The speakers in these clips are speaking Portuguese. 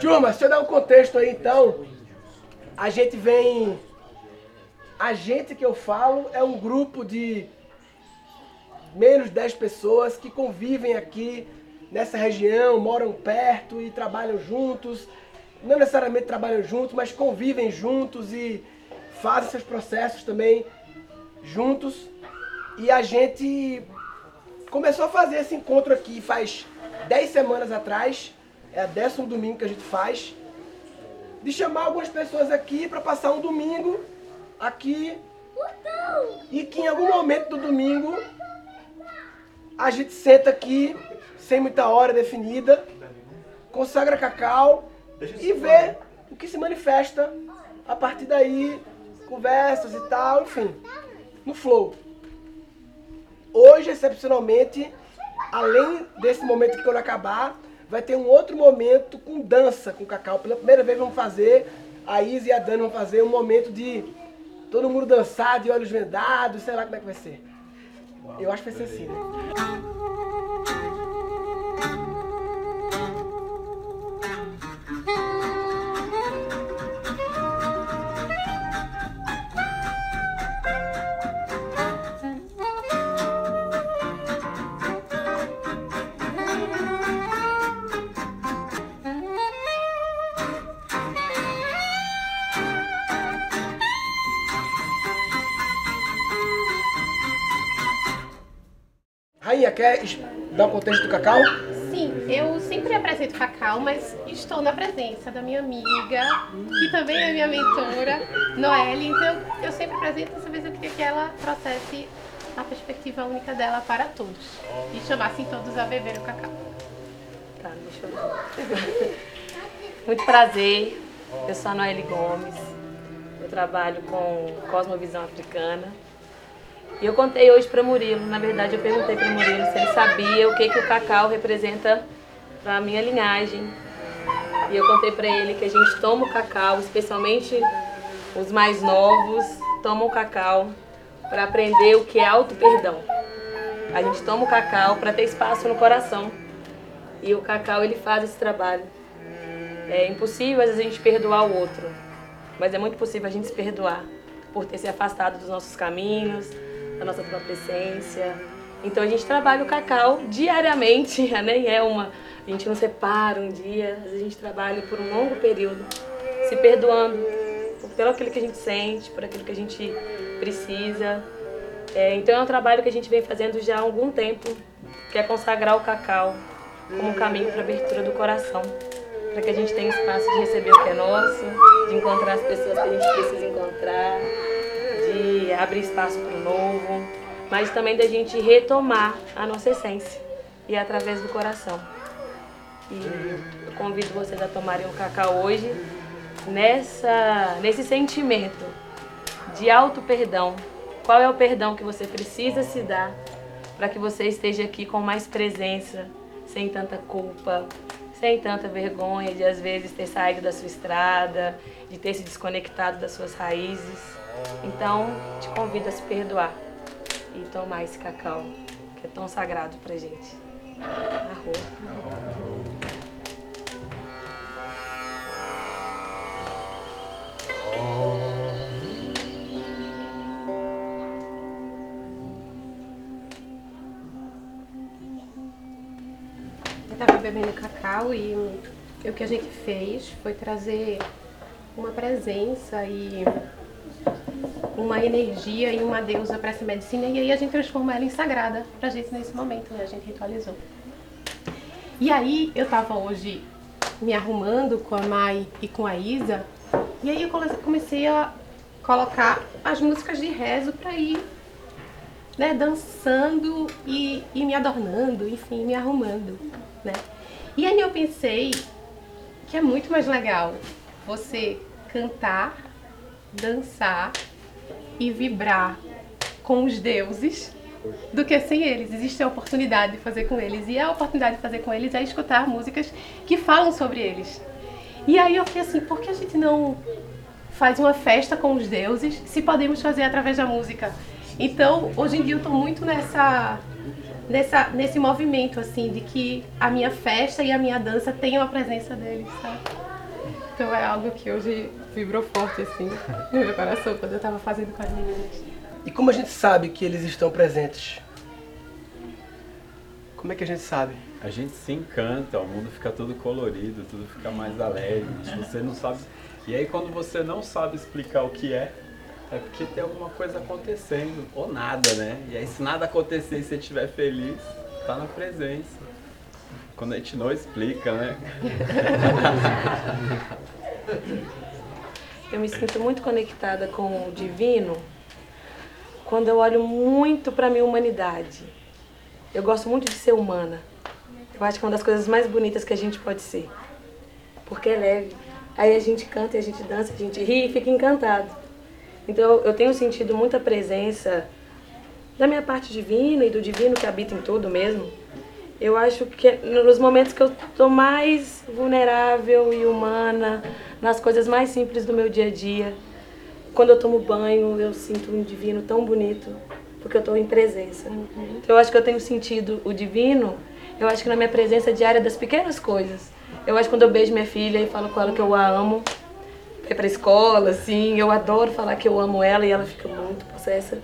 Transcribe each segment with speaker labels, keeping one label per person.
Speaker 1: Turma, deixa eu dar um contexto aí então. A gente vem. A gente que eu falo é um grupo de menos de 10 pessoas que convivem aqui nessa região, moram perto e trabalham juntos. Não necessariamente trabalham juntos, mas convivem juntos e fazem seus processos também juntos. E a gente começou a fazer esse encontro aqui faz 10 semanas atrás. É o décimo domingo que a gente faz. De chamar algumas pessoas aqui para passar um domingo aqui. E que em algum momento do domingo a gente senta aqui, sem muita hora definida, consagra cacau e vê o que se manifesta a partir daí, conversas e tal, enfim, no flow. Hoje, excepcionalmente, além desse momento que quando acabar, vai ter um outro momento com dança com cacau. Pela primeira vez vamos fazer, a Isa e a Dani vão fazer um momento de todo mundo dançar de olhos vendados, sei lá como é que vai ser. Eu acho que vai ser assim, né? Dar um contexto do cacau?
Speaker 2: Sim, eu sempre apresento Cacau, mas estou na presença da minha amiga, que também é minha mentora, Noelle. Então eu sempre apresento, dessa vez eu queria que ela trouxesse a perspectiva única dela para todos e chamassem todos a beber o cacau.
Speaker 3: Tá, deixa eu Muito prazer, eu sou a Noelle Gomes, eu trabalho com Cosmovisão Africana. E eu contei hoje para Murilo, na verdade eu perguntei para Murilo se ele sabia o que, que o cacau representa para a minha linhagem. E eu contei para ele que a gente toma o cacau, especialmente os mais novos, tomam o cacau para aprender o que é auto-perdão. A gente toma o cacau para ter espaço no coração. E o cacau ele faz esse trabalho. É impossível às vezes a gente perdoar o outro, mas é muito possível a gente se perdoar por ter se afastado dos nossos caminhos, nossa própria essência. Então a gente trabalha o cacau diariamente, nem é uma. A gente não separa um dia, a gente trabalha por um longo período, se perdoando pelo aquilo que a gente sente, por aquilo que a gente precisa. É, então é um trabalho que a gente vem fazendo já há algum tempo, que é consagrar o cacau como um caminho para a abertura do coração, para que a gente tenha espaço de receber o que é nosso, de encontrar as pessoas que a gente precisa encontrar, de abrir espaço para o novo, mas também da gente retomar a nossa essência e através do coração. E eu convido vocês a tomarem o cacau hoje nessa, nesse sentimento de auto-perdão. Qual é o perdão que você precisa se dar para que você esteja aqui com mais presença, sem tanta culpa, sem tanta vergonha de às vezes ter saído da sua estrada, de ter se desconectado das suas raízes. Então, te convido a se perdoar e tomar esse cacau que é tão sagrado pra gente. Arroz.
Speaker 2: Eu estava bebendo cacau e o que a gente fez foi trazer uma presença e uma energia e uma deusa para essa medicina e aí a gente transformou ela em sagrada pra gente nesse momento, né? A gente ritualizou. E aí eu tava hoje me arrumando com a Mai e com a Isa e aí eu comecei a colocar as músicas de rezo pra ir né, dançando e, e me adornando, enfim, me arrumando, né? E aí eu pensei que é muito mais legal você cantar, dançar e vibrar com os deuses do que sem eles. Existe a oportunidade de fazer com eles e a oportunidade de fazer com eles é escutar músicas que falam sobre eles. E aí eu fiquei assim, por que a gente não faz uma festa com os deuses se podemos fazer através da música? Então, hoje em dia eu tô muito nessa nessa, nesse movimento, assim, de que a minha festa e a minha dança tenham a presença dele, sabe? Então é algo que hoje vibrou forte, assim, no meu coração, quando eu tava fazendo com as meninas.
Speaker 1: E como a gente sabe que eles estão presentes? Como é que a gente sabe?
Speaker 4: A gente se encanta, o mundo fica todo colorido, tudo fica mais alegre. Você não sabe. E aí quando você não sabe explicar o que é, é porque tem alguma coisa acontecendo, ou nada, né? E aí se nada acontecer e você estiver feliz, tá na presença. Quando a gente não explica, né?
Speaker 3: Eu me sinto muito conectada com o divino quando eu olho muito para minha humanidade. Eu gosto muito de ser humana. Eu acho que é uma das coisas mais bonitas que a gente pode ser. Porque é leve. Aí a gente canta, a gente dança, a gente ri e fica encantado. Então eu tenho sentido muita presença da minha parte divina e do divino que habita em tudo mesmo. Eu acho que é nos momentos que eu estou mais vulnerável e humana, nas coisas mais simples do meu dia a dia, quando eu tomo banho, eu sinto um divino tão bonito, porque eu estou em presença. Então eu acho que eu tenho sentido o divino, eu acho que na minha presença diária das pequenas coisas. Eu acho que quando eu beijo minha filha e falo com ela que eu a amo, é pra escola, assim, eu adoro falar que eu amo ela e ela fica muito possessa.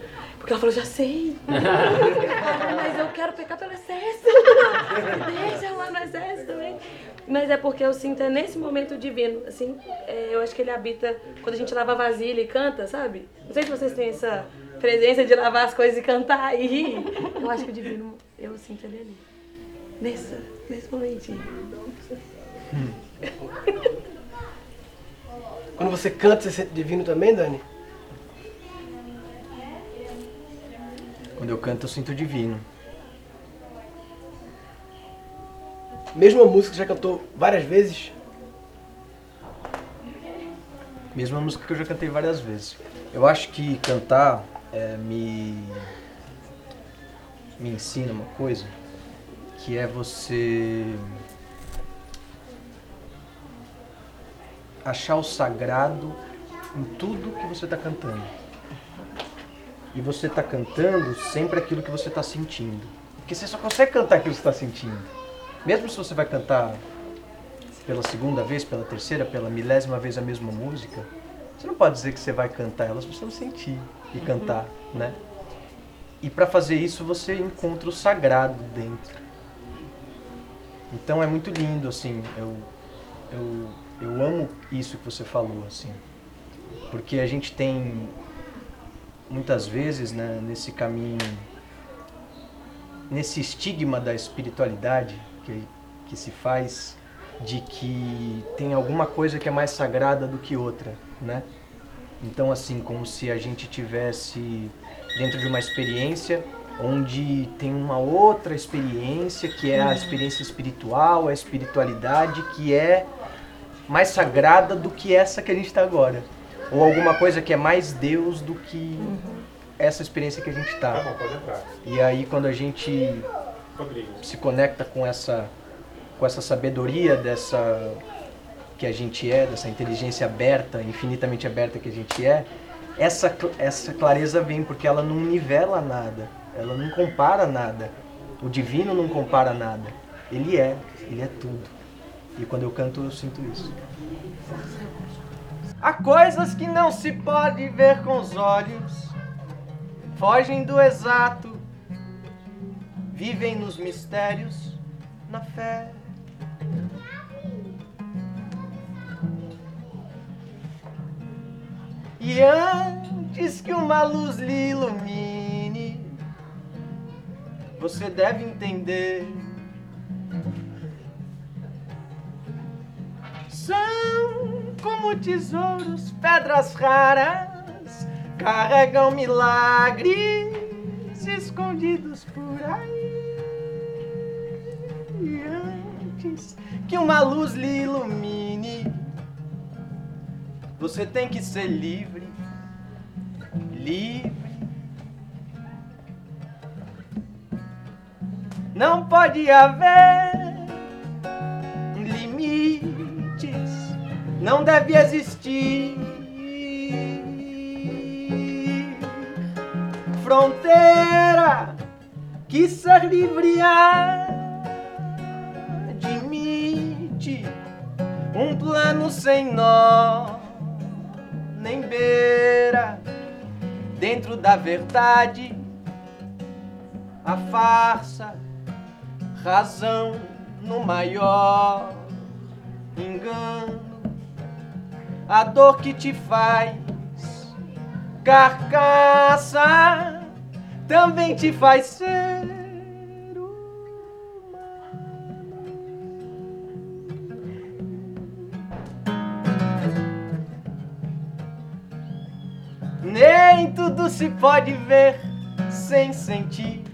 Speaker 3: Porque ela falou, já sei. Mas eu quero pecar pelo exército. Deixa lá no exército também. Mas é porque eu sinto é nesse momento divino, assim, é, eu acho que ele habita quando a gente lava a vasilha e canta, sabe? Não sei se vocês têm essa presença de lavar as coisas e cantar e rir. Eu acho que o divino, eu sinto ele ali. Nessa, nesse momentinho.
Speaker 1: Quando você canta, você sente divino também, Dani?
Speaker 5: Quando eu canto, eu sinto divino.
Speaker 1: Mesma música que já cantou várias vezes?
Speaker 5: Mesma música que eu já cantei várias vezes. Eu acho que cantar é, me, me ensina uma coisa, que é você achar o sagrado em tudo que você está cantando. E você está cantando sempre aquilo que você está sentindo. Porque você só consegue cantar aquilo que você está sentindo. Mesmo se você vai cantar pela segunda vez, pela terceira, pela milésima vez a mesma música, você não pode dizer que você vai cantar ela se você não sentir e cantar, né? E para fazer isso você encontra o sagrado dentro. Então é muito lindo, assim, eu, eu, eu amo isso que você falou, assim. Porque a gente tem muitas vezes, né, nesse caminho, nesse estigma da espiritualidade que, que se faz de que tem alguma coisa que é mais sagrada do que outra, né? Então, assim, como se a gente tivesse dentro de uma experiência onde tem uma outra experiência que é a experiência espiritual, a espiritualidade que é mais sagrada do que essa que a gente está agora, ou alguma coisa que é mais Deus do que essa experiência que a gente está.
Speaker 6: Tá bom, pode entrar.
Speaker 5: E aí quando a gente
Speaker 6: Rodrigo.
Speaker 5: se conecta com essa com essa sabedoria dessa que a gente é, dessa inteligência aberta, infinitamente aberta que a gente é, essa essa clareza vem porque ela não nivela nada, ela não compara nada. O divino não compara nada. Ele é, ele é tudo. E quando eu canto eu sinto isso. Há coisas que não se pode ver com os olhos, fogem do exato, vivem nos mistérios, na fé. E antes que uma luz lhe ilumine, você deve entender. São como tesouros, pedras raras, carregam milagres escondidos por aí. E antes que uma luz lhe ilumine, você tem que ser livre, livre. Não pode haver limites, não deve existir fronteira
Speaker 7: que ser livre admite um plano sem nó nem beira. Dentro da verdade a farsa razão no maior engano a dor que te faz carcaça também te faz ser Nem tudo se pode ver sem sentir.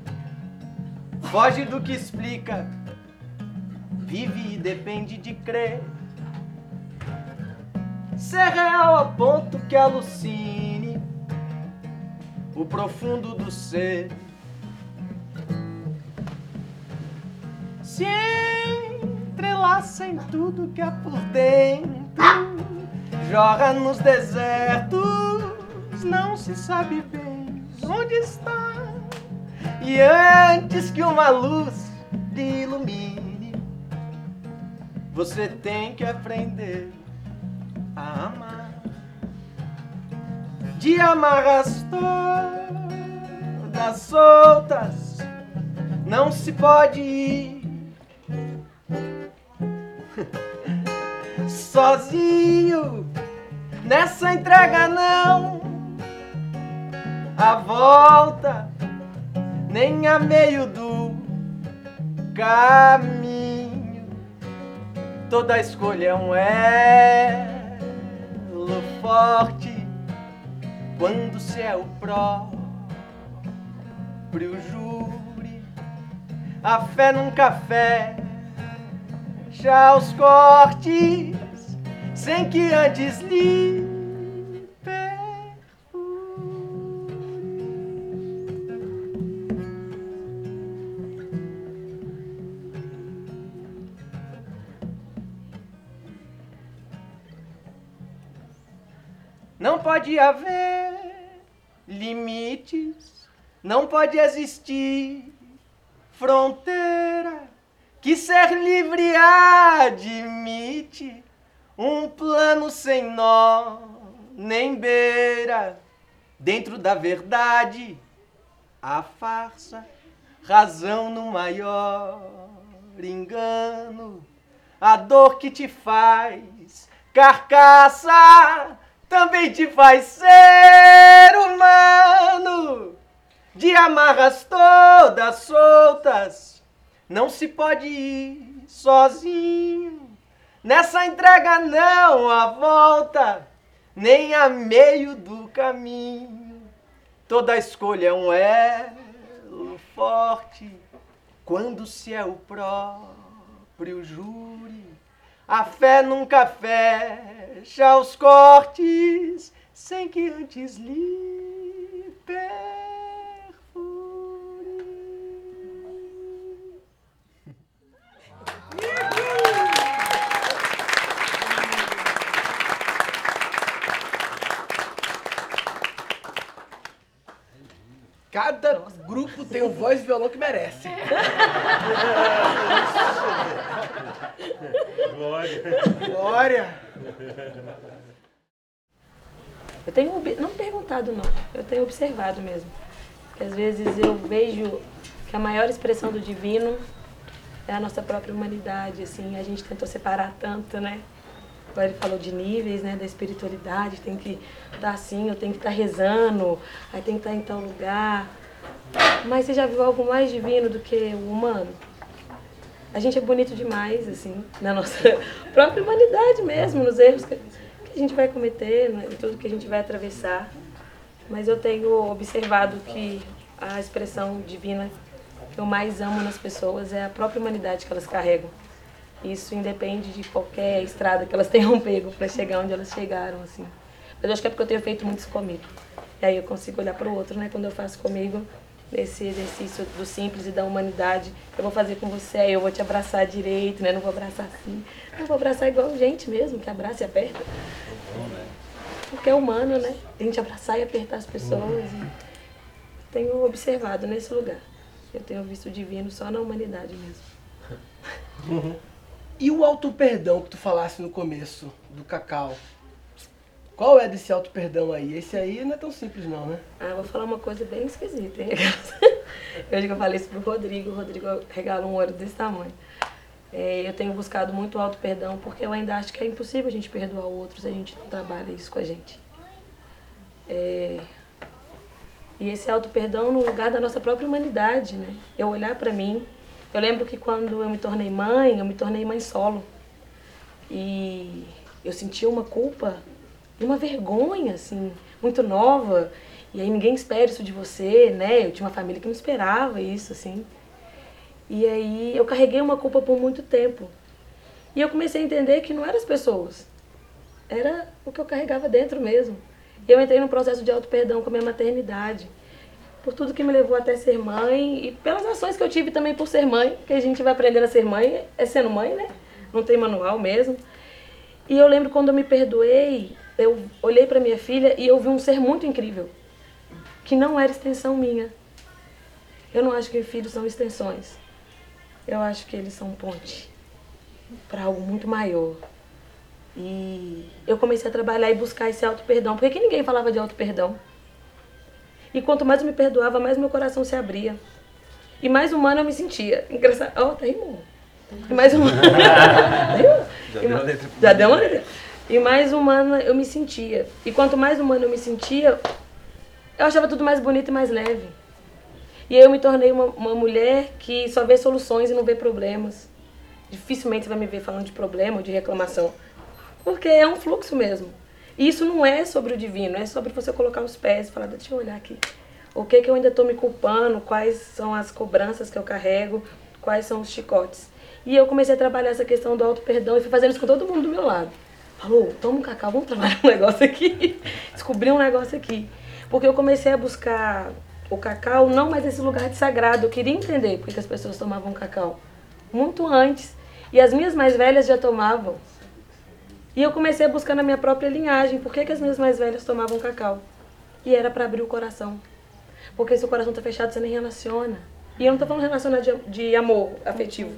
Speaker 7: Foge do que explica, vive e depende de crer. Ser real a ponto que alucine o profundo do ser. Se entrelaça em tudo que há por dentro, joga nos desertos, não se sabe bem onde está. E antes que uma luz lhe ilumine, você tem que aprender amar. De amarras todas soltas, não se pode ir. Sozinho, nessa entrega não. A volta, nem a meio do caminho. Toda escolha é um elo forte quando se é o próprio júri. A fé nunca fecha os cortes sem que antes lhe pode haver limites, não pode existir fronteira. Que ser livre admite um plano sem nó nem beira. Dentro da verdade a farsa razão no maior engano. A dor que te faz carcaça também te faz ser humano. De amarras todas soltas não se pode ir sozinho. Nessa entrega não há volta nem a meio do caminho. Toda escolha é um elo forte quando se é o próprio júri a fé nunca fecha os cortes sem que antes lhe perfure.
Speaker 1: Cada grupo tem um voz e violão que merece.
Speaker 4: Glória.
Speaker 1: Glória!
Speaker 3: Eu tenho não perguntado não, eu tenho observado mesmo. Porque às vezes eu vejo que a maior expressão do divino é a nossa própria humanidade, assim, a gente tentou separar tanto, né? Agora ele falou de níveis, né, da espiritualidade, tem que estar assim, eu tenho que estar rezando, aí tem que estar em tal lugar. Mas você já viu algo mais divino do que o humano? A gente é bonito demais, assim, na nossa própria humanidade mesmo, nos erros que a gente vai cometer, né, em tudo que a gente vai atravessar. Mas eu tenho observado que a expressão divina que eu mais amo nas pessoas é a própria humanidade que elas carregam. Isso independe de qualquer estrada que elas tenham pego para chegar onde elas chegaram, assim. Mas eu acho que é porque eu tenho feito muito isso comigo. E aí eu consigo olhar para o outro, né? Quando eu faço comigo, esse exercício do simples e da humanidade, eu vou fazer com você, aí eu vou te abraçar direito, né? Não vou abraçar assim. Não vou abraçar igual gente mesmo, que abraça e aperta. Porque é humano, né? A gente abraçar e apertar as pessoas. E tenho observado nesse lugar. Eu tenho visto o divino só na humanidade mesmo.
Speaker 1: E o auto-perdão que tu falasse no começo do cacau? Qual é desse auto-perdão aí? Esse aí não é tão simples não, né?
Speaker 3: Ah, vou falar uma coisa bem esquisita, hein? Hoje que eu falei isso pro Rodrigo, o Rodrigo regala um ouro desse tamanho. É, eu tenho buscado muito auto-perdão porque eu ainda acho que é impossível a gente perdoar o outro se a gente não trabalha isso com a gente. É, e esse auto-perdão no lugar da nossa própria humanidade, né? Eu olhar para mim. Eu lembro que quando eu me tornei mãe, eu me tornei mãe solo. E eu sentia uma culpa e uma vergonha, assim, muito nova. E aí ninguém espera isso de você, né? Eu tinha uma família que não esperava isso, assim. E aí eu carreguei uma culpa por muito tempo. E eu comecei a entender que não eram as pessoas. Era o que eu carregava dentro mesmo. Eu entrei num processo de auto-perdão com a minha maternidade. Por tudo que me levou até ser mãe e pelas ações que eu tive também por ser mãe, que a gente vai aprendendo a ser mãe, é sendo mãe, né? Não tem manual mesmo. E eu lembro quando eu me perdoei, eu olhei para minha filha e eu vi um ser muito incrível, que não era extensão minha. Eu não acho que filhos são extensões. Eu acho que eles são ponte para algo muito maior. E eu comecei a trabalhar e buscar esse auto-perdão. Por que ninguém falava de auto-perdão? E quanto mais eu me perdoava, mais meu coração se abria. E mais humana eu me sentia. Engraçado. Ó, oh, tá rimando. E mais humana.
Speaker 4: Já deu uma letra.
Speaker 3: Já deu uma letra. E mais humana eu me sentia. E quanto mais humana eu me sentia, eu achava tudo mais bonito e mais leve. E aí eu me tornei uma, uma mulher que só vê soluções e não vê problemas. Dificilmente você vai me ver falando de problema ou de reclamação. Porque é um fluxo mesmo. Isso não é sobre o divino, é sobre você colocar os pés e falar, deixa eu olhar aqui. O que que eu ainda estou me culpando, quais são as cobranças que eu carrego, quais são os chicotes. E eu comecei a trabalhar essa questão do auto-perdão e fui fazendo isso com todo mundo do meu lado. Falou, toma um cacau, vamos trabalhar um negócio aqui. Descobri um negócio aqui. Porque eu comecei a buscar o cacau não mais esse lugar de sagrado. Eu queria entender por que as pessoas tomavam cacau. Muito antes. E as minhas mais velhas já tomavam. E eu comecei a buscar na minha própria linhagem por que, que as minhas mais velhas tomavam cacau. E era para abrir o coração. Porque se o coração tá fechado, você nem relaciona. E eu não tô falando relacionar de, de amor afetivo.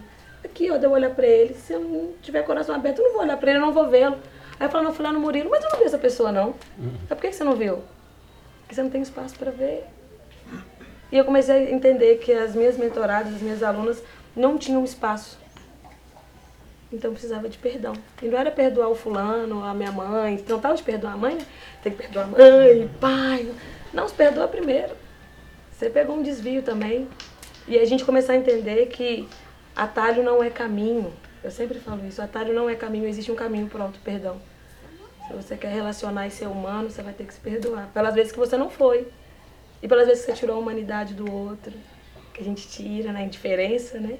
Speaker 3: Aqui, ó, de eu olhar pra ele. Se eu não tiver coração aberto, eu não vou olhar pra ele, eu não vou vê-lo. Aí eu falo, não, fui lá no Murilo, mas eu não vi essa pessoa, não. Mas por que você não viu? Porque você não tem espaço para ver. E eu comecei a entender que as minhas mentoradas, as minhas alunas, não tinham espaço. Então precisava de perdão. E não era perdoar o fulano, a minha mãe. Não estava de perdoar a mãe, né? Tem que perdoar a mãe, pai. Não, se perdoa primeiro. Você pegou um desvio também. E a gente começar a entender que atalho não é caminho. Eu sempre falo isso, atalho não é caminho, existe um caminho para o auto-perdão. Se você quer relacionar e ser humano, você vai ter que se perdoar. Pelas vezes que você não foi. E pelas vezes que você tirou a humanidade do outro. Que a gente tira na indiferença, né?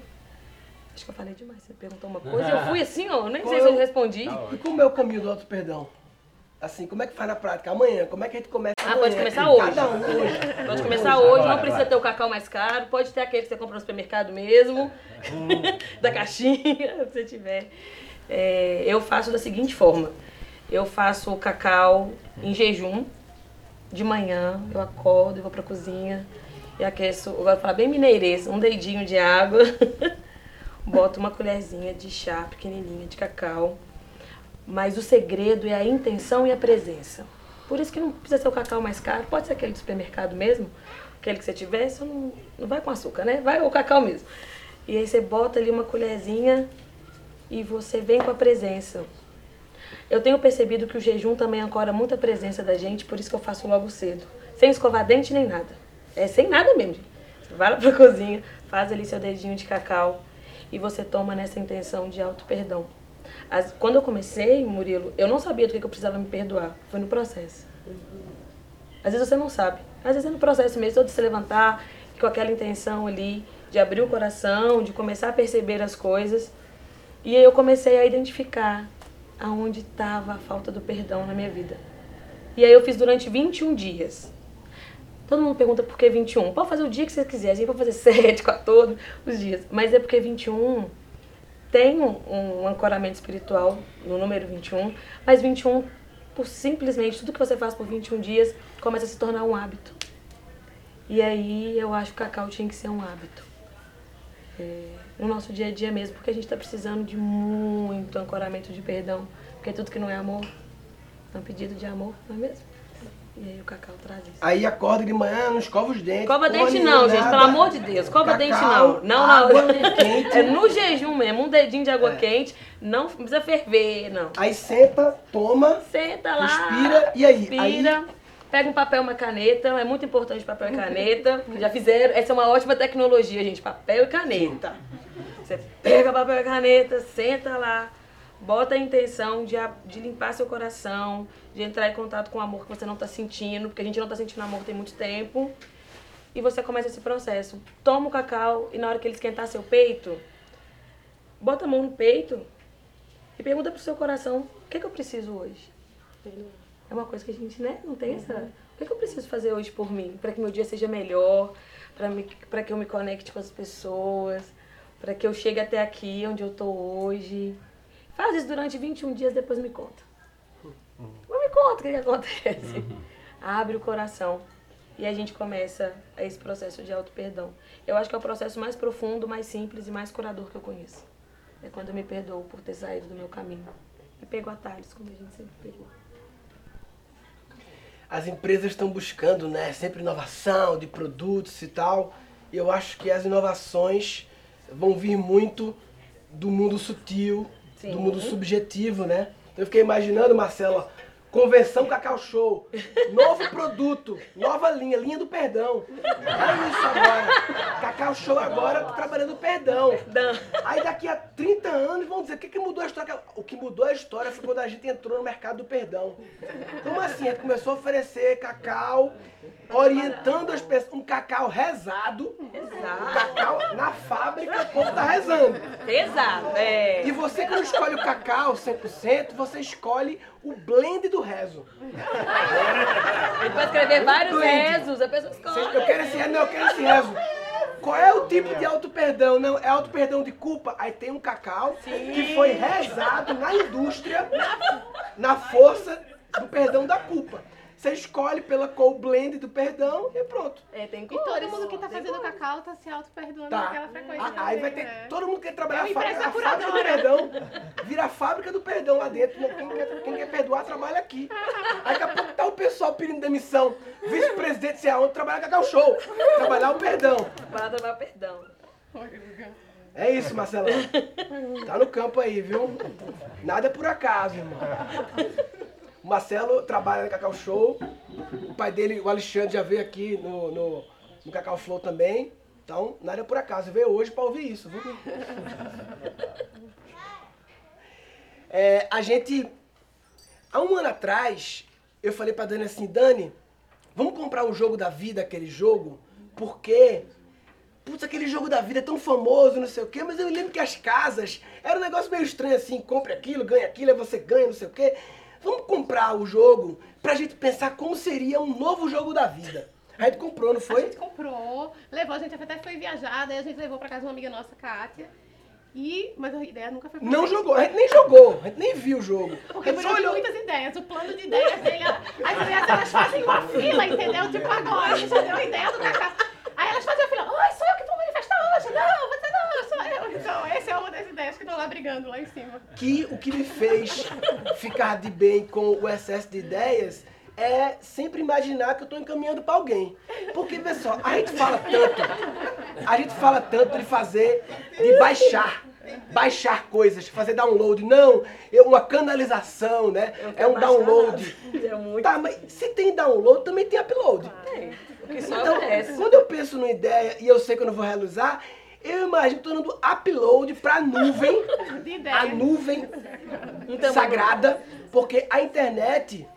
Speaker 3: Acho que eu falei demais. Você perguntou uma coisa e eu fui assim, ó. Nem sei se eu respondi.
Speaker 1: E como é o caminho do auto-perdão? Assim, como é que faz na prática? Amanhã, como é que a gente começa
Speaker 3: Ah,
Speaker 1: amanhã?
Speaker 3: pode começar hoje.
Speaker 1: Cada um hoje.
Speaker 3: Pode começar hoje, não precisa ter o cacau mais caro, pode ter aquele que você compra no supermercado mesmo, da caixinha, que você tiver. É, eu faço da seguinte forma: eu faço o cacau em jejum, de manhã, eu acordo, eu vou pra cozinha e aqueço, eu vou falar bem mineirês, um dedinho de água, boto uma colherzinha de chá pequenininha de cacau. Mas o segredo é a intenção e a presença. Por isso que não precisa ser o cacau mais caro, pode ser aquele do supermercado mesmo, aquele que você tiver, só não, não vai com açúcar, né? Vai o cacau mesmo. E aí você bota ali uma colherzinha e você vem com a presença. Eu tenho percebido que o jejum também ancora muita presença da gente, por isso que eu faço logo cedo. Sem escovar dente nem nada. É sem nada mesmo. Você vai lá pra cozinha, faz ali seu dedinho de cacau e você toma nessa intenção de auto-perdão. Quando eu comecei, Murilo, eu não sabia do que eu precisava me perdoar. Foi no processo. Às vezes você não sabe. Às vezes é no processo mesmo, de se levantar com aquela intenção ali de abrir o coração, de começar a perceber as coisas. E aí eu comecei a identificar aonde estava a falta do perdão na minha vida. E aí eu fiz durante 21 dias. Todo mundo pergunta por que 21. Pode fazer o dia que você quiser, a gente pode fazer 7, 14, os dias. Mas é porque 21 tem um, um ancoramento espiritual no número 21, mas 21, por simplesmente, tudo que você faz por 21 dias, começa a se tornar um hábito. E aí eu acho que o cacau tinha que ser um hábito. É, no nosso dia a dia mesmo, porque a gente está precisando de muito ancoramento de perdão. Porque tudo que não é amor é um pedido de amor, não é mesmo? E aí o cacau traz isso.
Speaker 1: Aí acorda de manhã, não escova os dentes.
Speaker 3: Cova dente
Speaker 1: nenhuma,
Speaker 3: não, gente,
Speaker 1: nada.
Speaker 3: pelo amor de Deus. Cova
Speaker 1: Cacau,
Speaker 3: dente não. Não,
Speaker 1: água
Speaker 3: não.
Speaker 1: quente.
Speaker 3: É no jejum mesmo, um dedinho de água quente. Não precisa ferver, não.
Speaker 1: Aí senta, toma,
Speaker 3: Senta lá.
Speaker 1: Respira, e aí?
Speaker 3: Respira. Pega um papel, uma caneta. É muito importante papel e caneta. Já fizeram. Essa é uma ótima tecnologia, gente. Papel e caneta. Você pega papel e caneta, senta lá. Bota a intenção de, de limpar seu coração, de entrar em contato com o amor que você não está sentindo, porque a gente não está sentindo amor tem muito tempo. E você começa esse processo. Toma o cacau e na hora que ele esquentar seu peito, bota a mão no peito e pergunta pro seu coração, o que, que eu preciso hoje? É uma coisa que a gente, né, não tem essa... O que, que eu preciso fazer hoje por mim? Para que meu dia seja melhor, para que eu me conecte com as pessoas, para que eu chegue até aqui onde eu tô hoje. Faz isso durante 21 dias, depois me conta. Me conta o que, que acontece. Abre o coração. E a gente começa esse processo de auto-perdão. Eu acho que é o processo mais profundo, mais simples e mais curador que eu conheço. É quando eu me perdoo por ter saído do meu caminho. E pego atalhos, como a gente sempre pegou.
Speaker 1: As empresas estão buscando, né, sempre inovação de produtos e tal. E eu acho que as inovações vão vir muito do mundo sutil,
Speaker 3: Sim.
Speaker 1: do mundo subjetivo, né? Eu fiquei imaginando, Marcela, convenção Cacau Show, novo produto, nova linha, linha do perdão. Olha isso agora. Cacau Show agora trabalhando o perdão. Aí daqui a 30 anos vão dizer, o que, que mudou a história? O que mudou a história foi quando a gente entrou no mercado do perdão. Como assim? A gente começou a oferecer cacau, orientando as pessoas, um cacau rezado, um
Speaker 3: Exato.
Speaker 1: cacau na fábrica, o povo tá rezando.
Speaker 3: Exato, é.
Speaker 1: E você que não escolhe o cacau 100%, você escolhe o blend do rezo.
Speaker 3: Ele pode escrever vários rezos, a pessoa escolhe.
Speaker 1: Eu quero esse rezo, não, eu quero esse rezo. Qual é o tipo de auto-perdão? Não, é auto-perdão de culpa. Aí tem um cacau que foi rezado na indústria, na força do perdão da culpa. Você escolhe pela cor blend do perdão e pronto.
Speaker 3: É, tem
Speaker 2: E todo
Speaker 3: cores.
Speaker 2: mundo que tá
Speaker 3: Tem
Speaker 2: fazendo
Speaker 3: cores.
Speaker 2: cacau tá se auto-perdoando
Speaker 1: Tá.
Speaker 2: naquela frequência.
Speaker 1: Ah, Aí vai ter.
Speaker 2: né?
Speaker 1: Todo mundo quer trabalhar
Speaker 2: É
Speaker 1: a fábrica, a fábrica do perdão. Vira a fábrica do perdão lá dentro. Quem quer, quem quer perdoar, trabalha aqui. Aí daqui a pouco tá o pessoal pedindo demissão. Vice-presidente, sei aonde, trabalhar Cacau Show. Trabalhar o perdão.
Speaker 3: Para trabalhar perdão.
Speaker 1: É isso, Marcelão. Tá no campo aí, viu? Nada é por acaso, irmão. O Marcelo trabalha no Cacau Show. O pai dele, o Alexandre, já veio aqui no, no, no Cacau Flow também. Então, nada é por acaso. Veio hoje pra ouvir isso, viu? É, a gente. Há um ano atrás, eu falei pra Dani assim: Dani, vamos comprar o jogo da vida, aquele jogo, porque Putz, aquele jogo da vida é tão famoso, não sei o quê, mas eu lembro que as casas era um negócio meio estranho assim, compre aquilo, ganha aquilo, aí você ganha, não sei o quê. Vamos comprar o jogo pra gente pensar como seria um novo jogo da vida. A gente comprou, não
Speaker 2: A
Speaker 1: foi?
Speaker 2: gente comprou, levou, a gente até foi viajar, daí a gente levou pra casa de uma amiga nossa, Kátia. E, mas a ideia nunca foi
Speaker 1: Não jogou, a gente nem jogou, a gente nem viu o jogo.
Speaker 2: Porque
Speaker 1: A
Speaker 2: tem
Speaker 1: olhou.
Speaker 2: muitas ideias. O plano de ideias dele, as ideias elas fazem uma fila, entendeu? Tipo agora, a gente já deu a ideia do cacau. Aí elas fazem a fila, oi, sou eu que vou manifestar hoje. Não, você não, sou eu. Então, essa é uma das ideias que estão lá brigando lá em cima.
Speaker 1: que o que me fez ficar de bem com o excesso de ideias é sempre imaginar que eu estou encaminhando para alguém. Porque, vê só, a gente fala tanto, a gente fala tanto de fazer, de baixar, baixar coisas, fazer download. Não, é uma canalização, né? É um download.
Speaker 3: É muito.
Speaker 1: Tá, mas se tem download, também tem upload.
Speaker 3: Tem. O que só
Speaker 1: Então,
Speaker 3: acontece.
Speaker 1: quando eu penso numa ideia e eu sei que eu não vou realizar, eu imagino que estou dando upload para nuvem a nuvem
Speaker 3: Então,
Speaker 1: sagrada, porque a internet,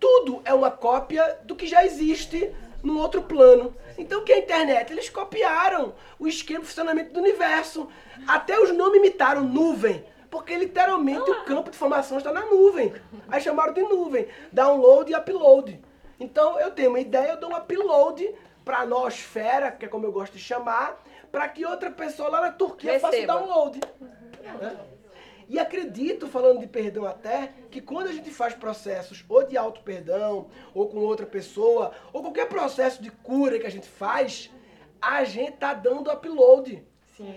Speaker 1: tudo é uma cópia do que já existe num outro plano. Então o que é a internet? Eles copiaram o esquema de funcionamento do universo. Até os nomes imitaram nuvem, porque literalmente o campo de informação está na nuvem. Aí chamaram de nuvem, download e upload. Então eu tenho uma ideia, eu dou um upload para a nosfera, que é como eu gosto de chamar, para que outra pessoa lá na Turquia faça o
Speaker 3: Receba.
Speaker 1: download. né? E acredito, falando de perdão até, que quando a gente faz processos ou de auto-perdão, ou com outra pessoa, ou qualquer processo de cura que a gente faz, a gente tá dando upload.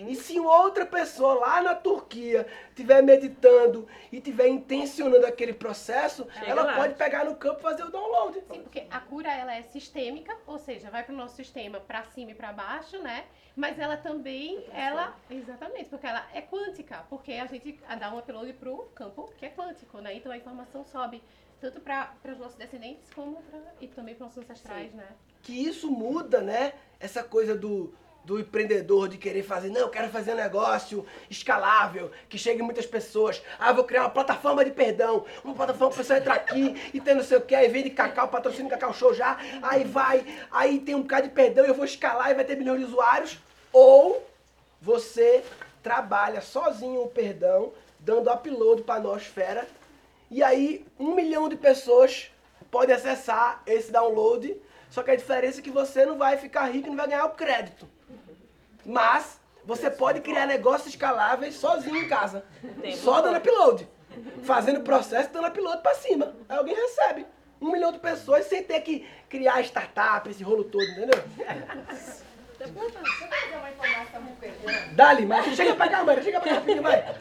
Speaker 1: E se outra pessoa lá na Turquia estiver meditando e estiver intencionando aquele processo,
Speaker 3: Chega
Speaker 1: ela
Speaker 3: lá.
Speaker 1: pode pegar no campo e fazer o download.
Speaker 2: Sim, porque a cura ela é sistêmica, ou seja, vai para o nosso sistema para cima e para baixo, né? Mas ela também, ela, exatamente, porque ela é quântica, porque a gente dá um upload para o campo que é quântico, né? Então a informação sobe tanto para os nossos descendentes como pra, e também para os nossos ancestrais, né?
Speaker 1: que isso muda, né? Essa coisa do, do empreendedor de querer fazer, não, eu quero fazer um negócio escalável, que chegue muitas pessoas. Ah, vou criar uma plataforma de perdão, uma plataforma para você entrar aqui e ter não sei o que, aí vem de cacau, patrocínio Cacau Show já, aí vai, aí tem um bocado de perdão, eu vou escalar e vai ter milhões de usuários. Ou você trabalha sozinho o perdão, dando upload para a nosfera, e aí um milhão de pessoas podem acessar esse download, só que a diferença é que você não vai ficar rico e não vai ganhar o crédito. Mas você pode criar negócios escaláveis sozinho em casa. Só dando upload. Fazendo processo e dando upload pra cima. Aí alguém recebe. Um milhão de pessoas sem ter que criar startup, esse rolo todo, entendeu? Dali, mas chega pra cá, mano. Chega pra cá, rapidinho, vai.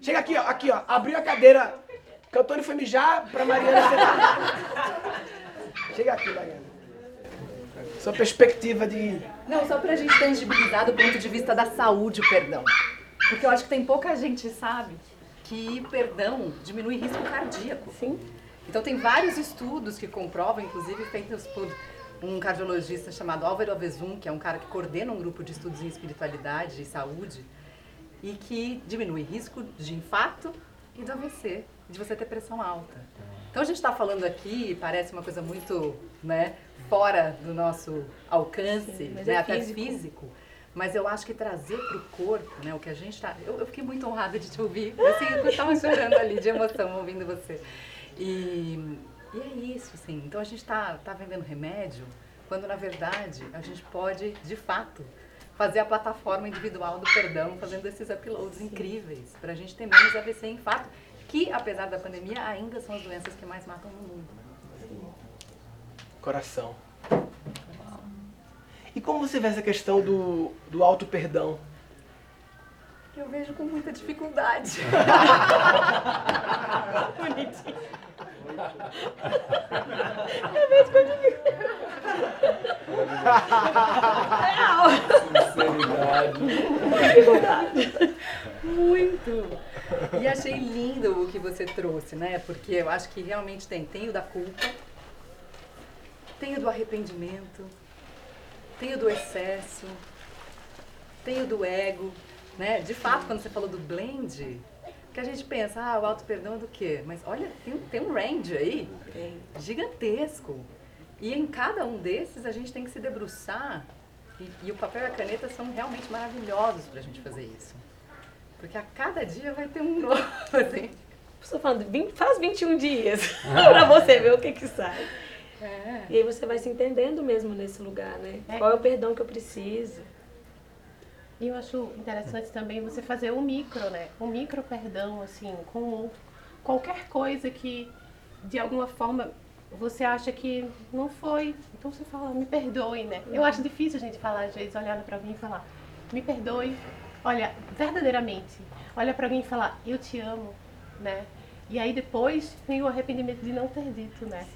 Speaker 1: Chega aqui, ó. Aqui, ó. Abriu a cadeira. Que o Antônio foi mijar pra Mariana sentar. Chega aqui, Mariana. Sua perspectiva de
Speaker 8: Não, só pra gente tangibilizar do ponto de vista da saúde o perdão. Porque eu acho que tem pouca gente que sabe que perdão diminui risco cardíaco.
Speaker 2: Sim.
Speaker 8: Então tem vários estudos que comprovam, inclusive feitos por um cardiologista chamado Álvaro Avezum, que é um cara que coordena um grupo de estudos em espiritualidade e saúde, e que diminui risco de infarto e do AVC, de você ter pressão alta. Então a gente está falando aqui, parece uma coisa muito né, fora do nosso alcance,
Speaker 2: Sim,
Speaker 8: né,
Speaker 2: é
Speaker 8: até
Speaker 2: físico.
Speaker 8: físico. Mas eu acho que trazer para o corpo, né, o que a gente está. Eu, eu fiquei muito honrada de te ouvir. Assim, eu estava chorando ali de emoção ouvindo você. E, e é isso, assim. Então a gente está tá vendendo remédio, quando na verdade a gente pode, de fato, fazer a plataforma individual do perdão, fazendo esses uploads incríveis, para a gente ter menos AVC e infarto, que apesar da pandemia ainda são as doenças que mais matam no mundo.
Speaker 1: Coração. E como você vê essa questão do, do auto-perdão?
Speaker 8: Eu vejo com muita dificuldade. Muito! E achei lindo o que você trouxe, né? Porque eu acho que realmente tem. Tem o da culpa, tem o do arrependimento, tem o do excesso, tem o do ego, né? De fato, quando você falou do blend, que a gente pensa, ah, o auto-perdão é do quê? Mas olha, tem, tem um range aí gigantesco. E em cada um desses a gente tem que se debruçar. E, e o papel e a caneta são realmente maravilhosos para a gente fazer isso. Porque a cada dia vai ter um novo, assim.
Speaker 3: Estou falando, 20 faz 21 dias pra você ver o que que sai.
Speaker 8: É.
Speaker 3: E aí você vai se entendendo mesmo nesse lugar, né?
Speaker 2: É.
Speaker 3: Qual é o perdão que eu preciso?
Speaker 2: E eu acho interessante também você fazer o micro, né? O micro perdão, assim, com qualquer coisa que de alguma forma você acha que não foi. Então você fala, me perdoe, né? Eu acho difícil a gente falar, às vezes, olhando pra alguém e falar, me perdoe. Olha, verdadeiramente, olha pra alguém e falar, eu te amo, né? E aí depois vem o arrependimento de não ter dito, né?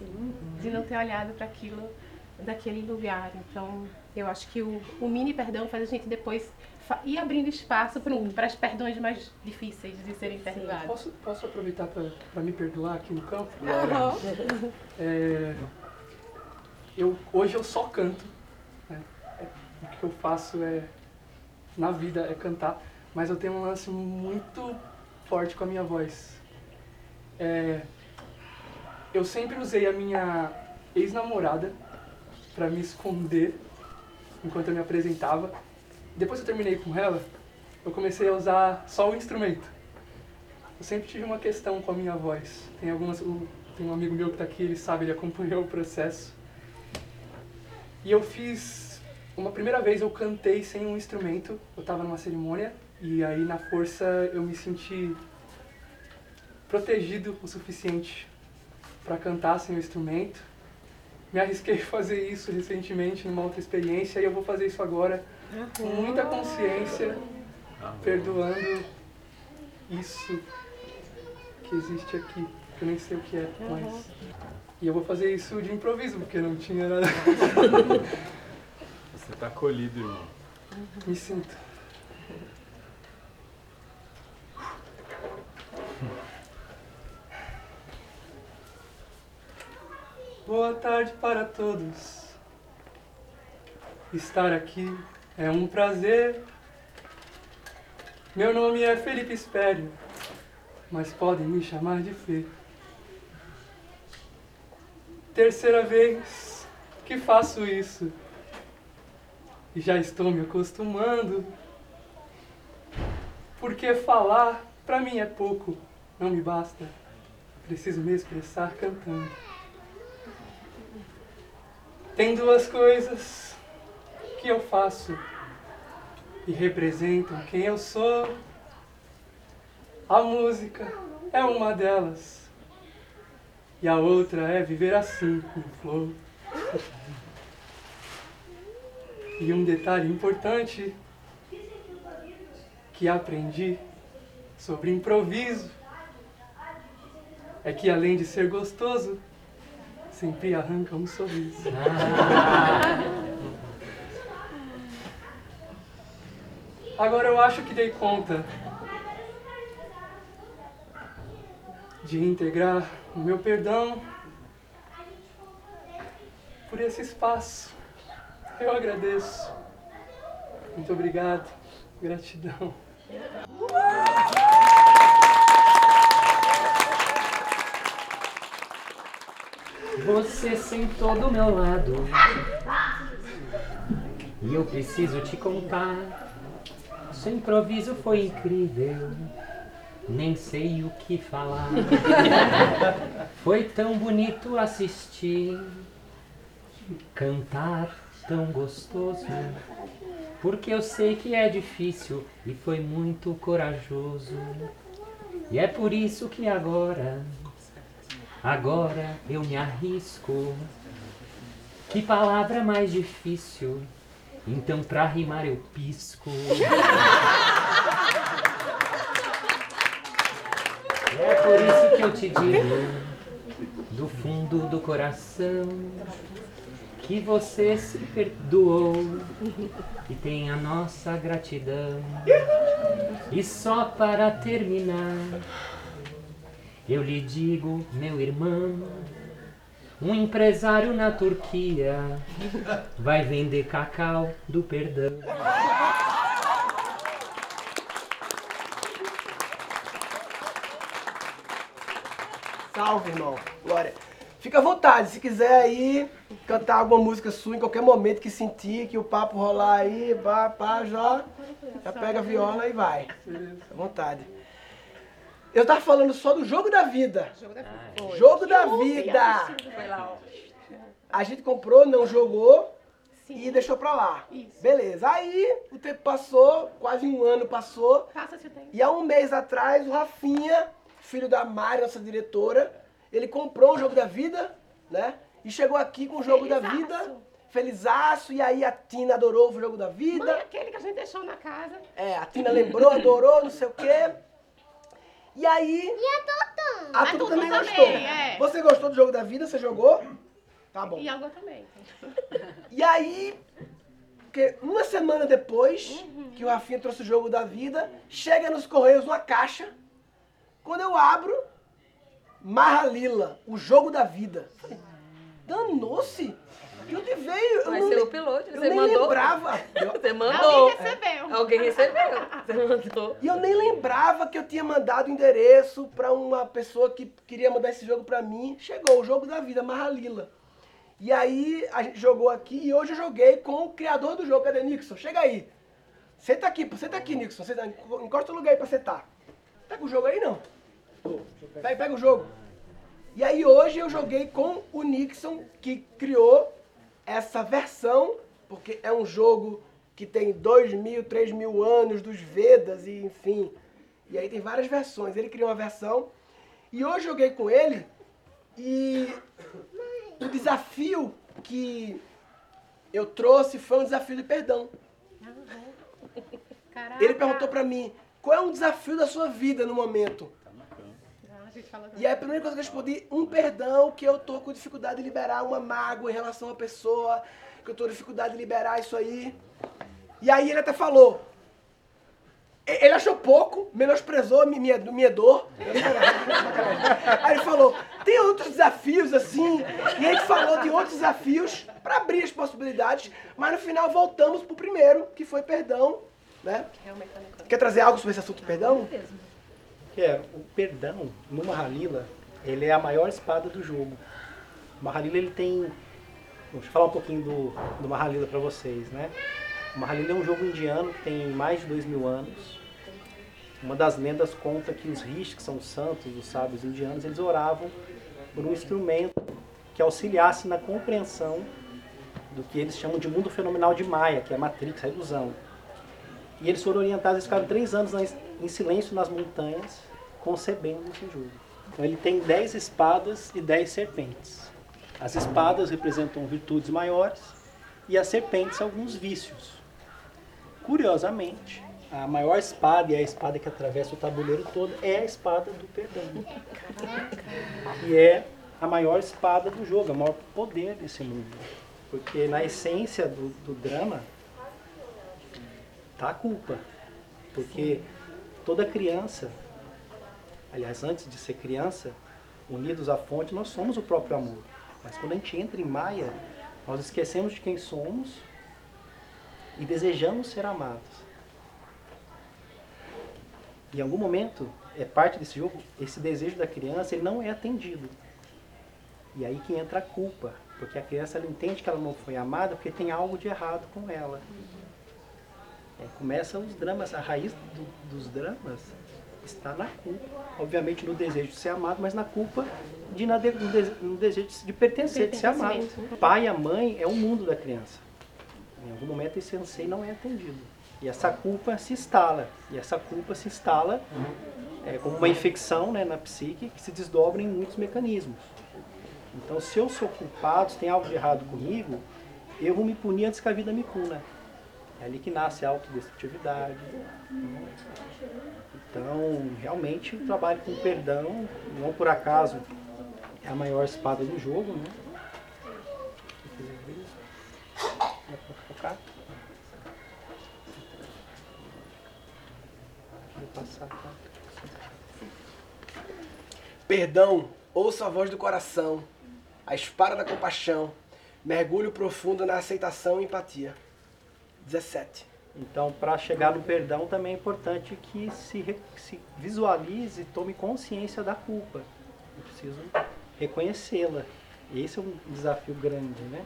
Speaker 2: De não ter olhado para aquilo daquele lugar. Então, eu acho que o, o mini perdão faz a gente depois ir abrindo espaço para as perdões mais difíceis de serem perdoados.
Speaker 9: Posso, posso aproveitar para me perdoar aqui no campo?
Speaker 2: Aham.
Speaker 9: É, eu, hoje eu só canto. né? O que eu faço é na vida é cantar, mas eu tenho um lance muito forte com a minha voz. É, eu sempre usei a minha ex-namorada para me esconder enquanto eu me apresentava. Depois que eu terminei com ela, eu comecei a usar só o instrumento. Eu sempre tive uma questão com a minha voz. Tem algumas, tem um amigo meu que está aqui, ele sabe, ele acompanhou o processo. E eu fiz uma primeira vez eu cantei sem um instrumento. Eu estava numa cerimônia e aí na força eu me senti protegido o suficiente para cantar sem o instrumento. Me arrisquei a fazer isso recentemente numa outra experiência e eu vou fazer isso agora com muita consciência, perdoando isso que existe aqui, que eu nem sei o que é, mas. E eu vou fazer isso de improviso, porque não tinha nada.
Speaker 4: Você tá acolhido, irmão.
Speaker 9: Me sinto. Boa tarde para todos. Estar aqui é um prazer. Meu nome é Felipe Espério, mas podem me chamar de Fê. Terceira vez que faço isso e já estou me acostumando. Porque falar pra mim é pouco, não me basta. Preciso me expressar cantando. Tem duas coisas que eu faço e representam quem eu sou. A música é uma delas. E a outra é viver assim, no flow. E um detalhe importante que aprendi sobre improviso é que além de ser gostoso, sempre arranca um sorriso. Agora eu acho que dei conta de integrar o meu perdão por esse espaço. Eu agradeço. Muito obrigado. Gratidão.
Speaker 10: Você sentou do meu lado e eu preciso te contar. Seu improviso foi incrível, nem sei o que falar. Foi tão bonito assistir, cantar tão gostoso. Porque eu sei que é difícil e foi muito corajoso. E é por isso que agora, agora eu me arrisco. Que palavra mais difícil? Então pra rimar eu pisco. É por isso que eu te digo, do fundo do coração, que você se perdoou e tem a nossa gratidão. E só para terminar, eu lhe digo, meu irmão, um empresário na Turquia vai vender cacau do perdão.
Speaker 1: Salve, irmão. Glória. Fica à vontade, se quiser aí cantar alguma música sua em qualquer momento que sentir, que o papo rolar aí, pá, pá, já, já pega a viola e vai. Fica à vontade. Eu tava falando só do jogo da vida.
Speaker 2: Jogo da
Speaker 1: Ah, Jogo da vida. A gente comprou, não jogou
Speaker 2: Sim.
Speaker 1: e deixou pra lá.
Speaker 2: Isso.
Speaker 1: Beleza. Aí o tempo passou, quase um ano passou.
Speaker 2: Passa-se o tempo.
Speaker 1: E há um mês atrás, o Rafinha, filho da Mari, nossa diretora, ele comprou o jogo da vida, né? E chegou aqui com o jogo da
Speaker 2: Felizaço.
Speaker 1: vida. Felizaço. E aí a Tina adorou o jogo da
Speaker 2: Mãe,
Speaker 1: vida.
Speaker 2: aquele que a gente deixou na casa.
Speaker 1: É, a Tina lembrou, adorou, não sei o quê. E aí.
Speaker 11: E a Totã?
Speaker 1: A
Speaker 2: A
Speaker 1: Tutu
Speaker 2: Tutu
Speaker 1: também
Speaker 2: também,
Speaker 1: gostou.
Speaker 2: é.
Speaker 1: Você gostou do jogo da vida? Você jogou? Tá bom.
Speaker 2: E algo também.
Speaker 1: E aí, porque uma semana depois
Speaker 2: Uhum.
Speaker 1: que o Rafinha trouxe o jogo da vida, chega nos Correios uma caixa. Quando eu abro, Marra Lila, o jogo da vida. Falei, Danou-se! De onde veio? Eu
Speaker 3: Vai
Speaker 1: não
Speaker 3: ser
Speaker 1: le-
Speaker 3: o piloto,
Speaker 1: Eu
Speaker 3: você
Speaker 1: nem
Speaker 3: mandou.
Speaker 1: lembrava. Eu-
Speaker 3: Você mandou.
Speaker 2: Alguém recebeu.
Speaker 3: Alguém recebeu. Você mandou.
Speaker 1: E eu nem lembrava que eu tinha mandado o endereço pra uma pessoa que queria mandar esse jogo pra mim. Chegou o jogo da vida, Marra Lila. E aí a gente jogou aqui e hoje eu joguei com o criador do jogo. Cadê Nixon? Chega aí. Senta aqui, senta aqui, Nixon. Senta, encosta o lugar aí pra sentar. Pega o jogo aí, não. Pega, pega o jogo. E aí hoje eu joguei com o Nixon, que criou essa versão, porque é um jogo que tem dois mil, três mil anos dos Vedas e enfim. E aí tem várias versões. Ele criou uma versão E hoje joguei com ele e o desafio que eu trouxe foi um desafio de perdão.
Speaker 2: Caraca.
Speaker 1: Ele perguntou pra mim, qual é um desafio da sua vida no momento?
Speaker 2: Ah, a gente fala
Speaker 1: E aí a primeira coisa que eu respondi, um perdão que eu tô com dificuldade de liberar uma mágoa em relação à pessoa, que eu tô com dificuldade de liberar isso aí. E aí ele até falou. Ele achou pouco, menosprezou minha, minha dor. Aí ele falou, tem outros desafios assim. E a gente falou de outros desafios para abrir as possibilidades, mas no final voltamos pro primeiro, que foi perdão, né?
Speaker 2: canto.
Speaker 1: Quer trazer algo sobre esse assunto perdão?
Speaker 12: Que é, o perdão no Mahalila, ele é a maior espada do jogo. O Mahalila, ele tem... Deixa eu falar um pouquinho do, do Mahalila para vocês, né? O Mahalila é um jogo indiano que tem mais de dois mil anos. Uma das lendas conta que os rishis, que são os santos, os sábios indianos, eles oravam por um instrumento que auxiliasse na compreensão do que eles chamam de mundo fenomenal de Maia, que é a Matrix, a ilusão. E eles foram orientados, eles ficaram três anos em silêncio nas montanhas, concebendo esse jogo. Então ele tem dez espadas e dez serpentes. As espadas representam virtudes maiores e as serpentes alguns vícios. Curiosamente, a maior espada e a espada que atravessa o tabuleiro todo é a espada do perdão. E é a maior espada do jogo, o maior poder desse mundo. Porque na essência do, do drama tá a culpa. Porque toda criança, aliás, antes de ser criança, unidos à fonte, nós somos o próprio amor. Mas quando a gente entra em Maia, nós esquecemos de quem somos e desejamos ser amados. Em algum momento, é parte desse jogo, esse desejo da criança ele não é atendido. E aí que entra a culpa, porque a criança ela entende que ela não foi amada porque tem algo de errado com ela. É, começam os dramas, a raiz do- dos dramas está na culpa. Obviamente no desejo de ser amado, mas na culpa de na de- no, dese- no desejo de pertencer, de ser amado. O pai e a mãe é o mundo da criança. Em algum momento esse anseio não é atendido. E essa culpa se instala. E essa culpa se instala é, como uma infecção né, na psique que se desdobra em muitos mecanismos. Então, se eu sou culpado, se tem algo de errado comigo, eu vou me punir antes que a vida me puna. É ali que nasce a autodestrutividade. Então, realmente, o trabalho com perdão, não por acaso, é a maior espada do jogo, né?
Speaker 1: Perdão, ouça a voz do coração, a espada da compaixão, mergulho profundo na aceitação e empatia. 17.
Speaker 12: Então, para chegar no perdão, também é importante que se, se visualize, tome consciência da culpa. Eu preciso reconhecê-la. Esse é um desafio grande, né?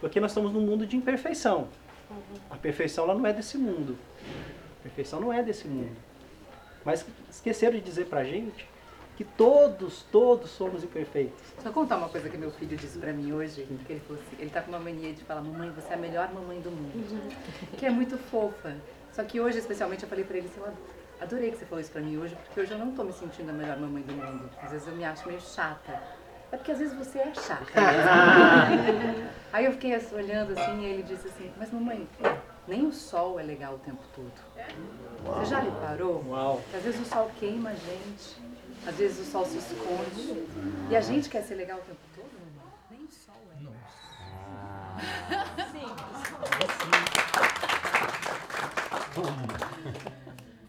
Speaker 12: Porque nós estamos num mundo de imperfeição. A perfeição ela não é desse mundo. A perfeição não é desse mundo. Mas esqueceram de dizer pra gente que todos, todos somos imperfeitos.
Speaker 8: Deixa eu contar uma coisa que meu filho disse pra mim hoje, que ele falou assim, ele tá com uma mania de falar, mamãe, você é a melhor mamãe do mundo. Que é muito fofa. Só que hoje, especialmente, eu falei pra ele assim, eu adorei que você falou isso pra mim hoje, porque hoje eu não tô me sentindo a melhor mamãe do mundo. Às vezes eu me acho meio chata. É porque às vezes você é chata mesmo. Aí eu fiquei assim, olhando assim e ele disse assim, mas mamãe, nem o sol é legal o tempo todo. Você já reparou?
Speaker 12: Uau!
Speaker 8: Que às vezes o sol queima a gente, às vezes o sol se esconde. E a gente quer ser legal o tempo todo, mamãe? Nem o sol é.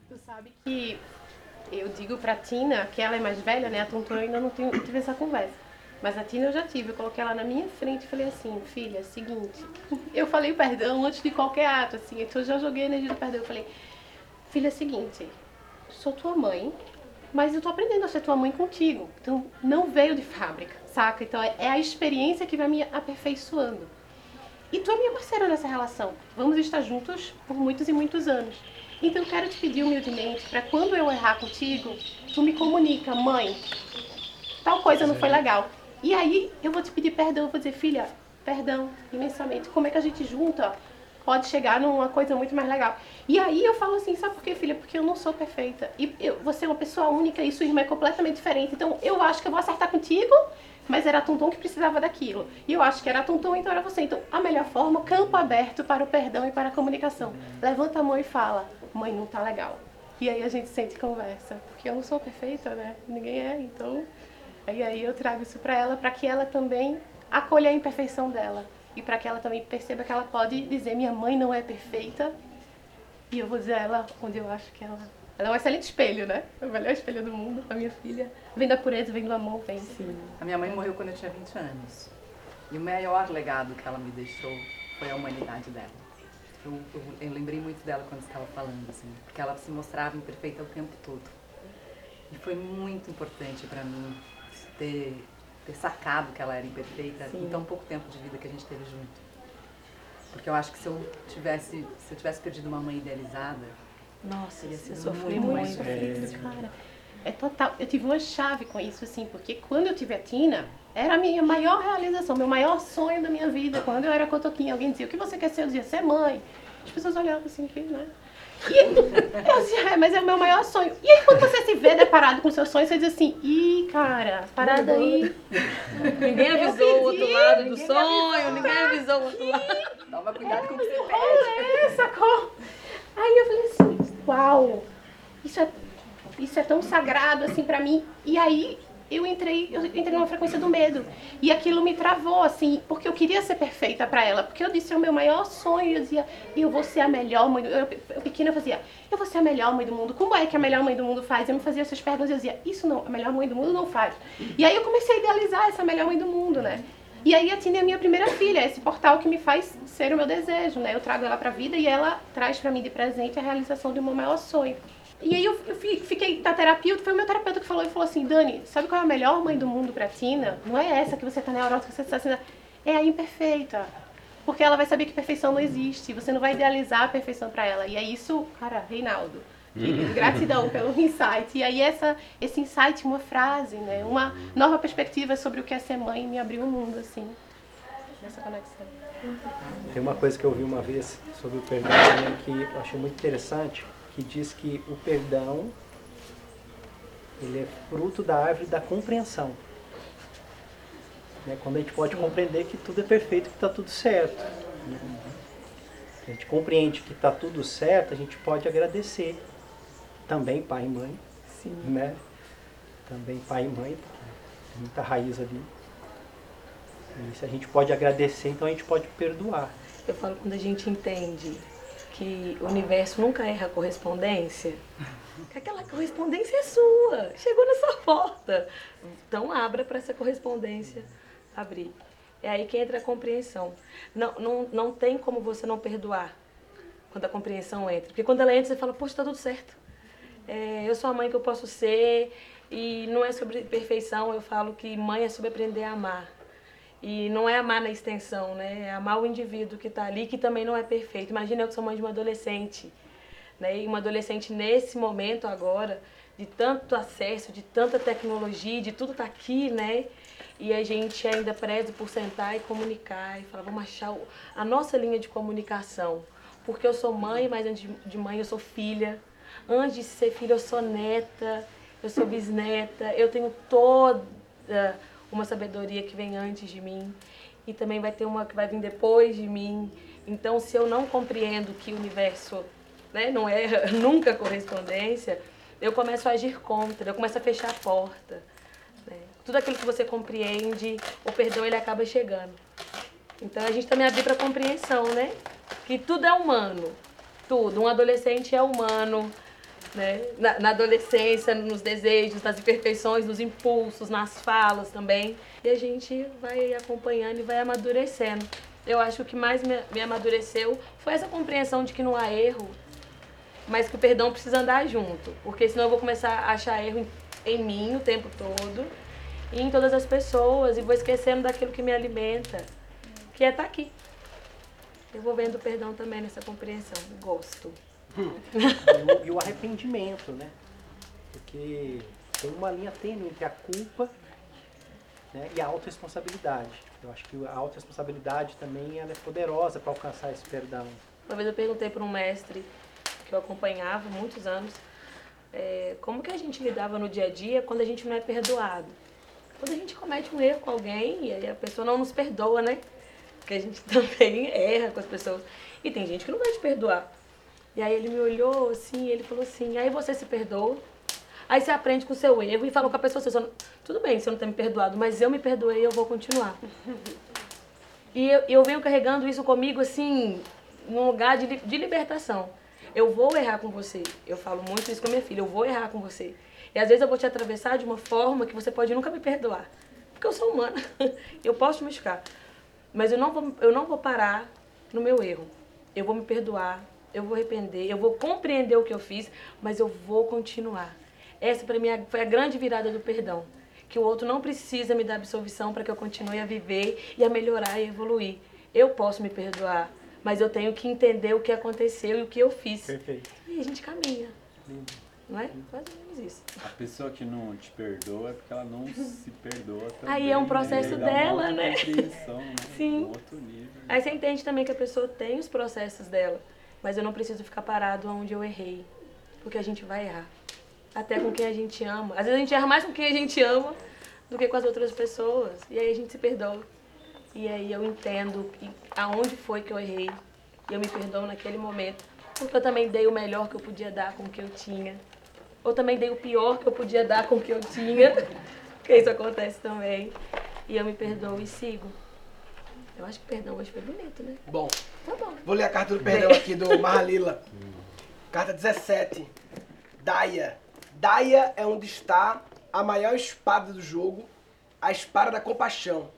Speaker 2: Tu sabe que eu digo pra Tina, que ela é mais velha, né? A Tonton ainda não tenho- tive essa conversa. Mas a Tina eu já tive. Eu coloquei ela na minha frente e falei assim, filha, é seguinte. Eu falei perdão antes de qualquer ato, assim. Então eu já joguei a energia do perdão. Eu falei, filha, é o seguinte. Sou tua mãe, mas eu tô aprendendo a ser tua mãe contigo. Então não veio de fábrica, saca? Então é é a experiência que vai me aperfeiçoando. E tu é minha parceira nessa relação. Vamos estar juntos por muitos e muitos anos. Então eu quero te pedir humildemente para quando eu errar contigo, tu me comunica, mãe, tal coisa não foi legal. E aí eu vou te pedir perdão, eu vou dizer, filha, perdão, imensamente. Como é que a gente junta? Pode chegar numa coisa muito mais legal. E aí eu falo assim, sabe por quê, filha? Porque eu não sou perfeita. E eu, você é uma pessoa única e sua irmã é completamente diferente. Então eu acho que eu vou acertar contigo, mas era Tonton que precisava daquilo. E eu acho que era Tonton, então era você. Então a melhor forma, campo aberto para o perdão e para a comunicação. Levanta a mão e fala, mãe, não tá legal. E aí a gente sente e conversa. Porque eu não sou perfeita, né? Ninguém é, então... E aí eu trago isso para ela, para que ela também acolha a imperfeição dela. E para que ela também perceba que ela pode dizer: minha mãe não é perfeita. E eu vou dizer a ela onde eu acho que ela. Ela é um excelente espelho, né? É o melhor espelho do mundo, a minha filha. Vem da pureza, vem do amor, vem. Sim.
Speaker 8: A minha mãe morreu quando eu tinha 20 anos. E o maior legado que ela me deixou foi a humanidade dela. Eu, eu, eu lembrei muito dela quando estava falando, assim, porque ela se mostrava imperfeita o tempo todo. E foi muito importante para mim ter, ter sacado que ela era imperfeita Sim. em tão pouco tempo de vida que a gente teve junto. Porque eu acho que se eu tivesse, se eu tivesse perdido uma mãe idealizada,
Speaker 2: nossa, ia ser sofrer muito, muito é... cara. É total. Eu tive uma chave com isso, assim, porque quando eu tive a Tina, era a minha maior realização, meu maior sonho da minha vida. Quando eu era cotoquinha, alguém dizia, o que você quer ser? Eu dizia, ser mãe. As pessoas olhavam assim, né? E eu é, mas é o meu maior sonho. E aí quando você se vê deparado com seus sonhos, você diz assim, ih, cara, parada aí.
Speaker 3: Ninguém avisou o outro lado do sonho, ninguém avisou o outro lado.
Speaker 8: Toma cuidado com o que você pede.
Speaker 2: É, sacou? Aí eu falei assim, uau, isso é, isso é tão sagrado assim pra mim. E aí eu entrei, eu entrei numa frequência do medo. E aquilo me travou, assim, porque eu queria ser perfeita para ela. Porque eu disse, é o meu maior sonho. Eu dizia, eu vou ser a melhor mãe do. Eu, eu pequena eu fazia, eu vou ser a melhor mãe do mundo. Como é que a melhor mãe do mundo faz? Eu me fazia essas perguntas eu dizia, isso não, a melhor mãe do mundo não faz. E aí eu comecei a idealizar essa melhor mãe do mundo, né? E aí a Tina é a minha primeira filha, esse portal que me faz ser o meu desejo, né? Eu trago ela pra vida e ela traz para mim de presente a realização do meu maior sonho. E aí eu, eu fiquei na terapia, foi o meu terapeuta que falou e falou assim, Dani, sabe qual é a melhor mãe do mundo pra Tina? Não é essa que você tá neurótica, que você tá assim, é a imperfeita. Porque ela vai saber que perfeição não existe, você não vai idealizar a perfeição para ela. E é isso, cara, Reinaldo. Querido, gratidão pelo insight. E aí essa, esse insight, uma frase, né? Uma nova perspectiva sobre o que é ser mãe me abriu o um mundo, assim, nessa conexão.
Speaker 7: Tem uma coisa que eu ouvi uma vez sobre o perdão que eu achei muito interessante que diz que o perdão ele é fruto da árvore da compreensão. Né? Quando a gente pode compreender que tudo é perfeito, que está tudo certo. Né? A gente compreende que está tudo certo, a gente pode agradecer. Também pai e mãe. Sim. Né? Também pai e mãe, tem muita raiz ali. E se a gente pode agradecer, então a gente pode perdoar.
Speaker 3: Eu falo quando a gente entende que o universo nunca erra a correspondência, que aquela correspondência é sua, chegou na sua porta. Então abra para essa correspondência abrir. É aí que entra a compreensão. Não, não, não tem como você não perdoar quando a compreensão entra. Porque quando ela entra, você fala, poxa, está tudo certo. É, eu sou a mãe que eu posso ser, e não é sobre perfeição, eu falo que mãe é sobre aprender a amar. E não é amar na extensão, né? É amar o indivíduo que está ali, que também não é perfeito. Imagina eu que sou mãe de uma adolescente, né? E uma adolescente nesse momento agora, de tanto acesso, de tanta tecnologia, de tudo tá aqui, né? E a gente ainda preza por sentar e comunicar e falar, vamos achar a nossa linha de comunicação. Porque eu sou mãe, mas antes de mãe eu sou filha. Antes de ser filha eu sou neta, eu sou bisneta, eu tenho toda uma sabedoria que vem antes de mim e também vai ter uma que vai vir depois de mim. Então, se eu não compreendo que o universo né, não é nunca correspondência, eu começo a agir contra, eu começo a fechar a porta. Né? Tudo aquilo que você compreende, o perdão ele acaba chegando. Então a gente também abre para compreensão, né? Que tudo é humano, tudo. Um adolescente é humano, né? Na, na, adolescência, nos desejos, nas imperfeições, nos impulsos, nas falas também. E a gente vai acompanhando e vai amadurecendo. Eu acho que o que mais me, me amadureceu foi essa compreensão de que não há erro, mas que o perdão precisa andar junto. Porque senão eu vou começar a achar erro em, em mim o tempo todo e em todas as pessoas e vou esquecendo daquilo que me alimenta, que é estar tá aqui. Eu vou vendo o perdão também nessa compreensão, gosto
Speaker 7: e, o, e o arrependimento, né? Porque tem uma linha tênue entre a culpa né, e a autorresponsabilidade. Eu acho que a autorresponsabilidade também ela é poderosa para alcançar esse perdão.
Speaker 3: Uma vez eu perguntei para um mestre que eu acompanhava muitos anos, é, como que a gente lidava no dia a dia quando a gente não é perdoado? Quando a gente comete um erro com alguém e a pessoa não nos perdoa, né? Porque a gente também erra com as pessoas. E tem gente que não vai te perdoar. E aí ele me olhou assim, ele falou assim, aí você se perdoa, aí você aprende com o seu erro e falou com a pessoa assim, tudo bem, você não tem me perdoado, mas eu me perdoei e eu vou continuar. E eu, eu venho carregando isso comigo assim, num lugar de, de libertação. Eu vou errar com você. Eu falo muito isso com a minha filha, eu vou errar com você. E às vezes eu vou te atravessar de uma forma que você pode nunca me perdoar. Porque eu sou humana. eu posso te machucar. Mas eu não vou, eu não vou parar no meu erro. Eu vou me perdoar, eu vou arrepender, eu vou compreender o que eu fiz, mas eu vou continuar. Essa para mim foi a grande virada do perdão. Que o outro não precisa me dar absolvição para que eu continue a viver e a melhorar e evoluir. Eu posso me perdoar, mas eu tenho que entender o que aconteceu e o que eu fiz.
Speaker 4: Perfeito.
Speaker 3: E a gente caminha. Lindo. Não é? Mais ou menos isso.
Speaker 4: A pessoa que não te perdoa é porque ela não se perdoa também.
Speaker 3: Aí é um processo
Speaker 4: né?
Speaker 3: dela, né?
Speaker 4: né?
Speaker 3: Sim.
Speaker 4: Um outro nível.
Speaker 3: Aí você entende também que a pessoa tem os processos dela, mas eu não preciso ficar parado onde eu errei, porque a gente vai errar. Até com quem a gente ama. Às vezes a gente erra mais com quem a gente ama do que com as outras pessoas. E aí a gente se perdoa. E aí eu entendo aonde foi que eu errei. E eu me perdoo naquele momento. Porque eu também dei o melhor que eu podia dar com o que eu tinha. Ou também dei o pior que eu podia dar com o que eu tinha. Porque isso acontece também. E eu me perdoo e sigo. Eu acho que perdão hoje foi bonito, né?
Speaker 1: Bom,
Speaker 3: Tá bom.
Speaker 1: vou ler a carta do perdão aqui do Mahalila. Carta 17. Daia. Daia é onde está a maior espada do jogo, a espada da compaixão.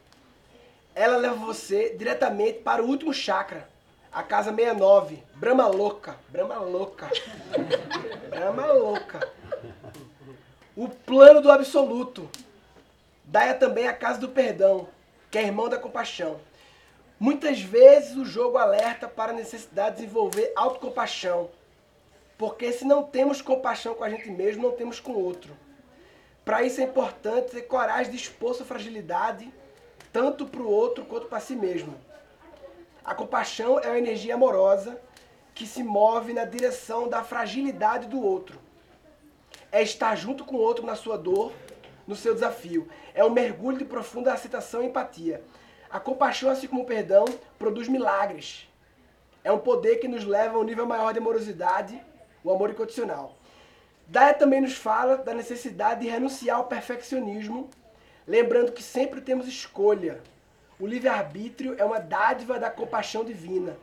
Speaker 1: Ela leva você diretamente para o último chakra, a casa 69, Brahma louca, Brahma louca. Brahma louca. O plano do absoluto. Daia também a casa do perdão, que é irmão da compaixão. Muitas vezes o jogo alerta para a necessidade de desenvolver autocompaixão. Porque se não temos compaixão com a gente mesmo, não temos com o outro. Para isso é importante ter coragem de expor sua fragilidade, tanto para o outro quanto para si mesmo. A compaixão é uma energia amorosa que se move na direção da fragilidade do outro. É estar junto com o outro na sua dor, no seu desafio. É um mergulho de profunda aceitação e empatia. A compaixão, assim como o perdão, produz milagres. É um poder que nos leva a um nível maior de amorosidade, o amor incondicional. Daia também nos fala da necessidade de renunciar ao perfeccionismo, lembrando que sempre temos escolha. O livre-arbítrio é uma dádiva da compaixão divina.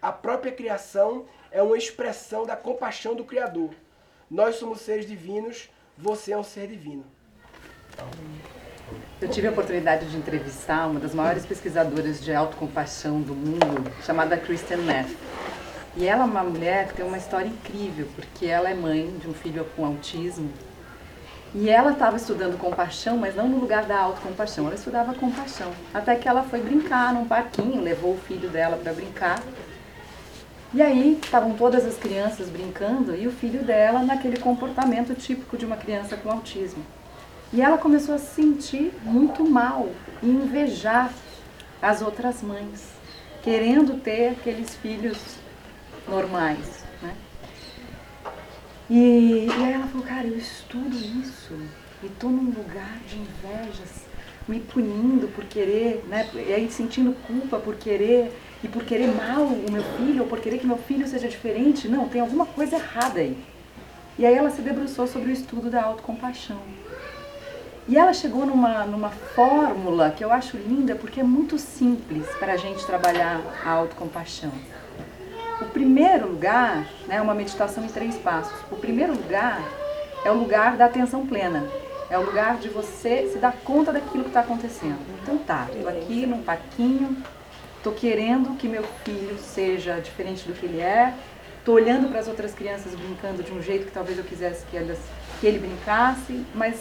Speaker 1: A própria criação é uma expressão da compaixão do Criador. Nós somos seres divinos, você é um ser divino.
Speaker 8: Eu tive a oportunidade de entrevistar uma das maiores pesquisadoras de autocompaixão do mundo, chamada Kristen Neff. E ela é uma mulher que tem uma história incrível, porque ela é mãe de um filho com autismo. E ela estava estudando compaixão, mas não no lugar da autocompaixão, ela estudava compaixão. Até que ela foi brincar num parquinho, levou o filho dela para brincar. E aí estavam todas as crianças brincando e o filho dela naquele comportamento típico de uma criança com autismo. E ela começou a se sentir muito mal e invejar as outras mães, querendo ter aqueles filhos normais. Né? E, e aí ela falou, cara, eu estudo isso e estou num lugar de invejas, me punindo por querer, né? e aí sentindo culpa por querer e por querer mal o meu filho, ou por querer que meu filho seja diferente. Não, tem alguma coisa errada aí. E aí ela se debruçou sobre o estudo da autocompaixão. E ela chegou numa, numa fórmula que eu acho linda porque é muito simples para a gente trabalhar a autocompaixão. O primeiro lugar né, é uma meditação em três passos. O primeiro lugar é o lugar da atenção plena. É o lugar de você se dar conta daquilo que está acontecendo. Então tá, estou aqui num parquinho, estou querendo que meu filho seja diferente do que ele é, estou olhando para as outras crianças brincando de um jeito que talvez eu quisesse que, elas, que ele brincasse, mas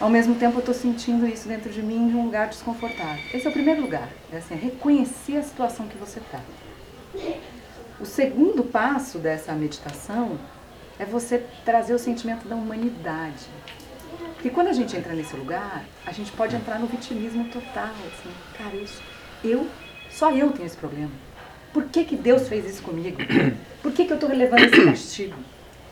Speaker 8: ao mesmo tempo eu estou sentindo isso dentro de mim de um lugar desconfortável. Esse é o primeiro lugar, é assim, é reconhecer a situação que você está. O segundo passo dessa meditação é você trazer o sentimento da humanidade. Porque quando a gente entra nesse lugar, a gente pode entrar no vitimismo total, assim, cara, isso, eu, só eu tenho esse problema. Por que, que Deus fez isso comigo? Por que, que eu estou levando esse castigo?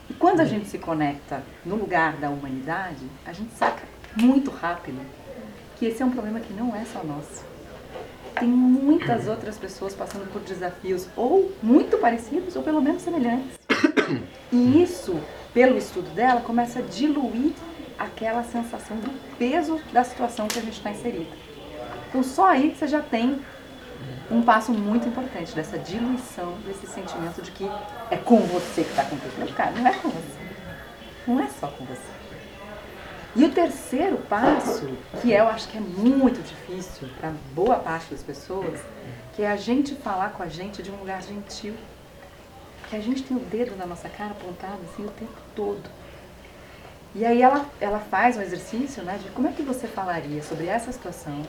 Speaker 8: E quando a gente se conecta no lugar da humanidade, a gente saca muito rápido que esse é um problema que não é só nosso. Tem muitas outras pessoas passando por desafios ou muito parecidos ou pelo menos semelhantes. E isso, pelo estudo dela, começa a diluir aquela sensação do peso da situação que a gente está inserido. Então só aí você já tem um passo muito importante dessa diluição desse sentimento de que é com você que está acontecendo. Cara, não é com você. Não é só com você. E o terceiro passo, que eu acho que é muito difícil para boa parte das pessoas, que é a gente falar com a gente de um lugar gentil. Que a gente tem o dedo na nossa cara apontado assim o tempo todo. E aí ela, ela faz um exercício né, de como é que você falaria sobre essa situação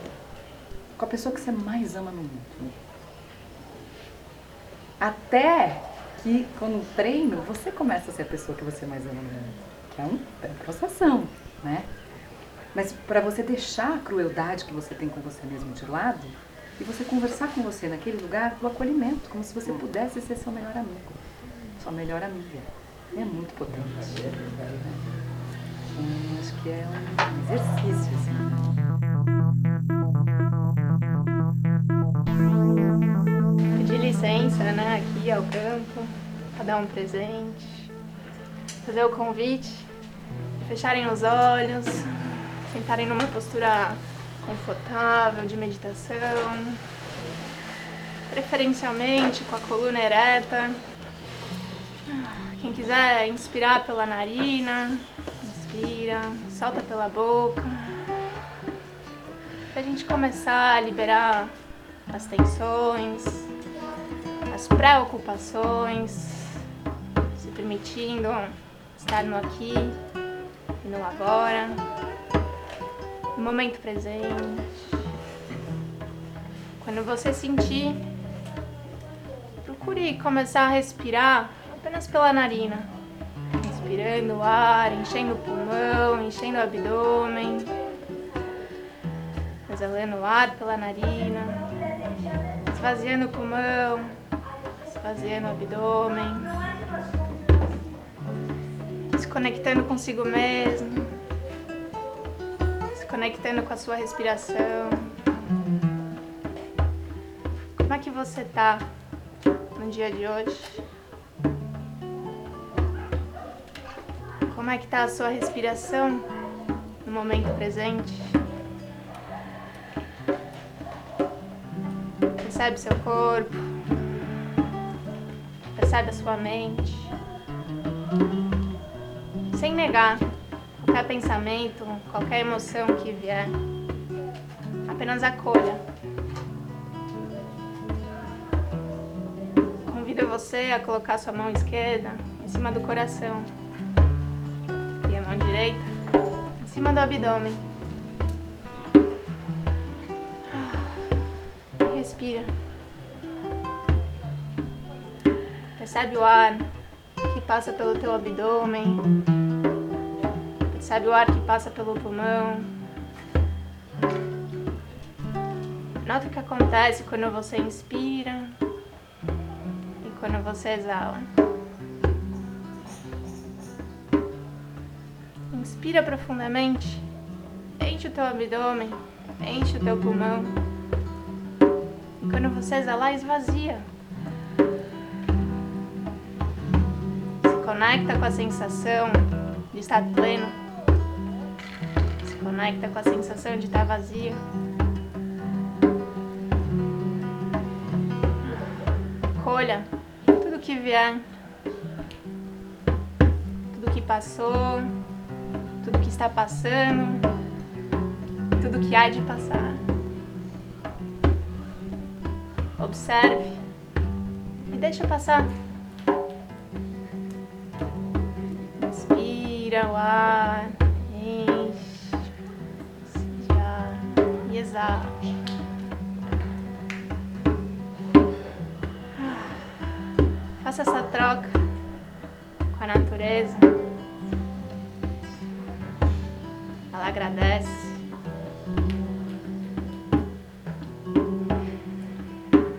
Speaker 8: com a pessoa que você mais ama no mundo. Até que, quando treino, você começa a ser a pessoa que você mais ama no mundo. Que é um, é uma processação, né? Mas para você deixar a crueldade que você tem com você mesmo de lado e você conversar com você naquele lugar do acolhimento, como se você pudesse ser seu melhor amigo, sua melhor amiga. É muito potente. Hum, acho que é um exercício, assim.
Speaker 11: Pedir licença, né, aqui ao campo, para dar um presente, fazer o convite, fecharem os olhos, sentarem numa postura confortável de meditação, preferencialmente com a coluna ereta. Quem quiser inspirar pela narina, inspira, solta pela boca. Pra gente começar a liberar as tensões, as preocupações, se permitindo estar no aqui no agora, no momento presente. Quando você sentir, procure começar a respirar apenas pela narina. Inspirando o ar, enchendo o pulmão, enchendo o abdômen. Exalando o ar pela narina. Esvaziando o pulmão, esvaziando o abdômen. Se conectando consigo mesmo. Se conectando com a sua respiração. Como é que você tá no dia de hoje? Como é que tá a sua respiração no momento presente? Percebe seu corpo? Percebe a sua mente? Sem negar qualquer pensamento, qualquer emoção que vier. Apenas acolha. Convido você a colocar sua mão esquerda em cima do coração e a mão direita em cima do abdômen. Respira. Percebe o ar que passa pelo teu abdômen. Percebe o ar que passa pelo pulmão. Nota o que acontece quando você inspira e quando você exala. Inspira profundamente, enche o teu abdômen, enche o teu pulmão. E quando você exalar, esvazia. Se conecta com a sensação de estar pleno. Se conecta com a sensação de estar vazio. Colha tudo que vier, tudo que passou, tudo que está passando, tudo que há de passar. Observe e deixa passar. Inspira o ar, exala. Faça essa troca com a natureza. Ela agradece.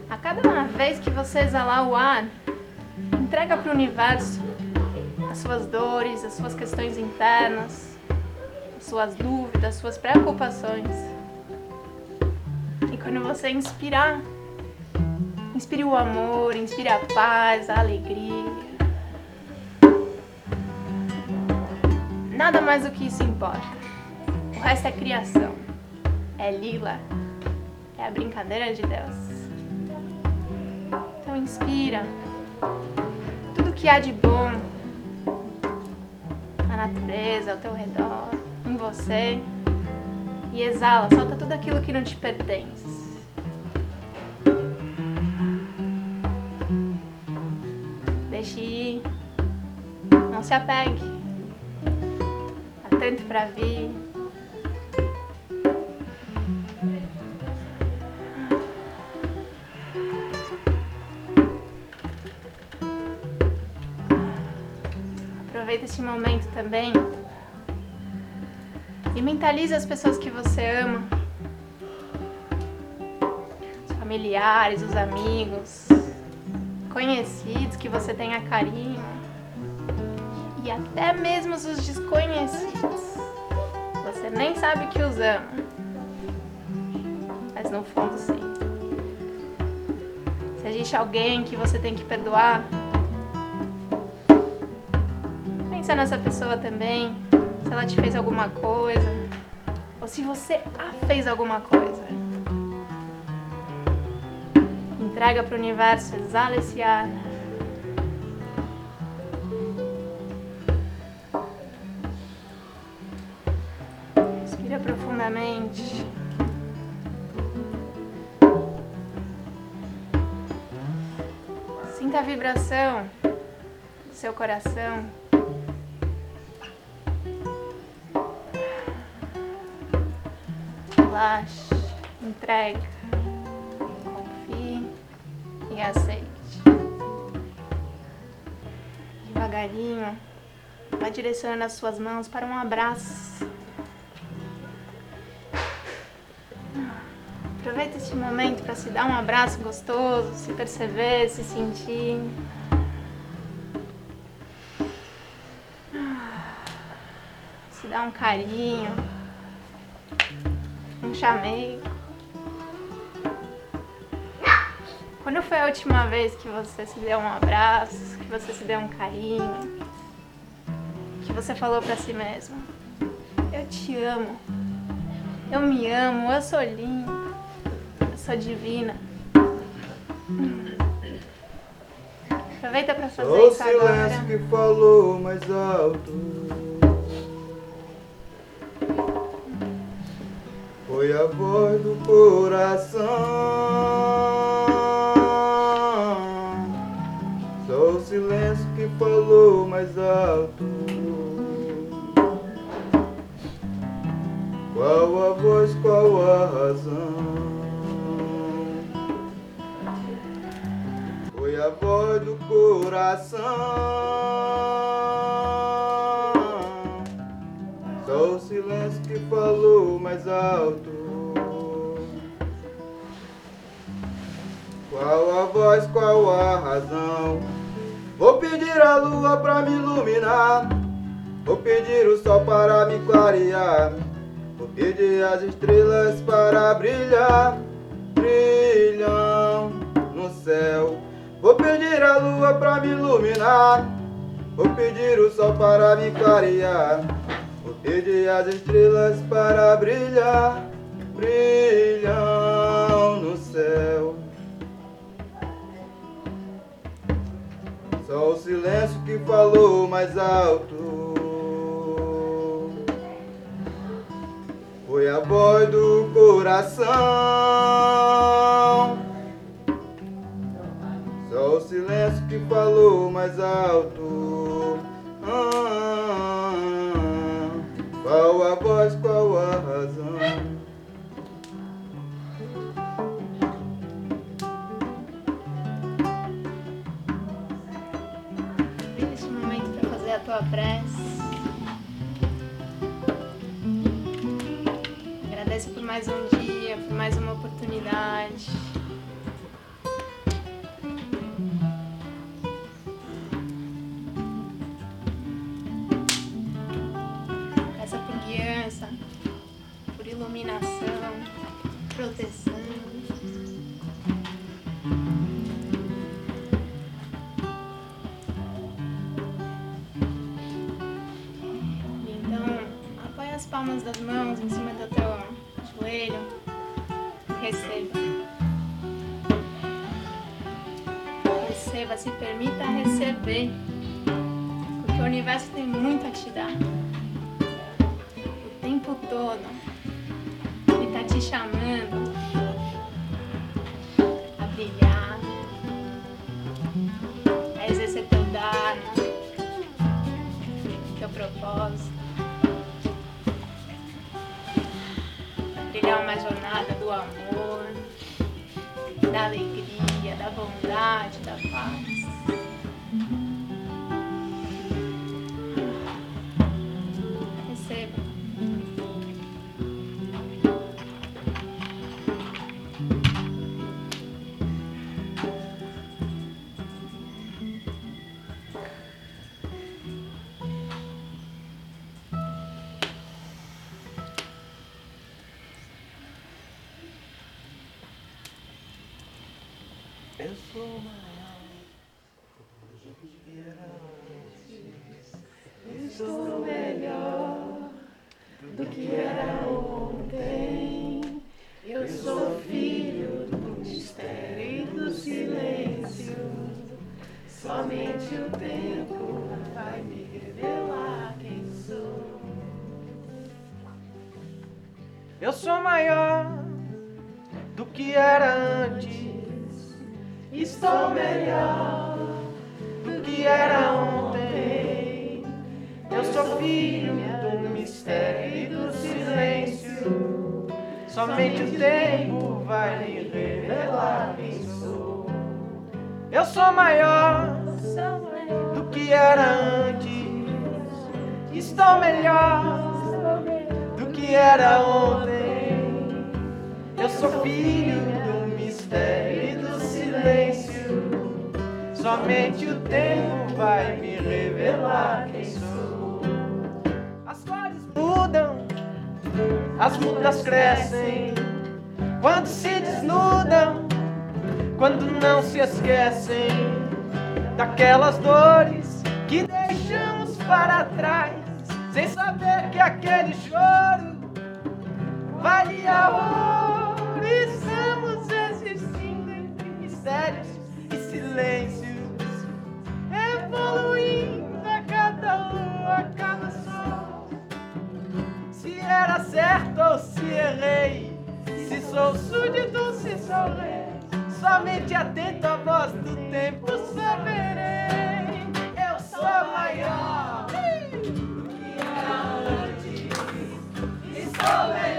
Speaker 11: A cada vez que você exalar o ar, entrega para o universo as suas dores, as suas questões internas, as suas dúvidas, as suas preocupações. Quando você inspirar, inspire o amor, inspire a paz, a alegria. Nada mais do que isso importa. O resto é criação. É lila. É a brincadeira de Deus. Então inspira. Tudo que há de bom na natureza, ao teu redor, em você. E exala, solta tudo aquilo que não te pertence. Deixe ir. Não se apegue. Há tanto para vir. Aproveita esse momento também e mentalize as pessoas que você ama, os familiares, os amigos, conhecidos que você tenha carinho e até mesmo os desconhecidos. Você nem sabe que os ama, mas no fundo sim. Se existe alguém que você tem que perdoar, pensa nessa pessoa também, se ela te fez alguma coisa, ou se você a fez alguma coisa. Entrega para o universo, exala esse ar. Respira profundamente. Sinta a vibração do seu coração. Relaxe, entrega, e aceite. Devagarinho, vai direcionando as suas mãos para um abraço. Aproveita este momento para se dar um abraço gostoso, se perceber, se sentir. Se dar um carinho, um chamego. Quando foi a última vez que você se deu um abraço, que você se deu um carinho, que você falou para si mesmo: Eu te amo, eu me amo, eu sou linda, eu sou divina. Aproveita para fazer
Speaker 13: Só o
Speaker 11: isso agora.
Speaker 13: silêncio que falou mais alto. Foi a voz do coração. Falou mais alto. Qual a voz, qual a razão? Foi a voz do coração. Só o silêncio que falou mais alto. Qual a voz, qual a razão? Vou pedir a lua pra me iluminar. Vou pedir o sol para me clarear. Vou pedir as estrelas para brilhar. Brilham no céu. Vou pedir a lua pra me iluminar. Vou pedir o sol para me clarear. Vou pedir as estrelas para brilhar. Brilham no céu. Só o silêncio que falou mais alto. Foi a voz do coração. Só o silêncio que falou mais alto. Ah, qual a voz, qual
Speaker 11: fazer se permita receber. Porque o universo tem muito a te dar.
Speaker 1: Sou maior era
Speaker 7: certo ou se errei, se sou súdito, se sou rei, somente atento à voz do tempo saberei. Eu sou maior do que era antes, estou melhor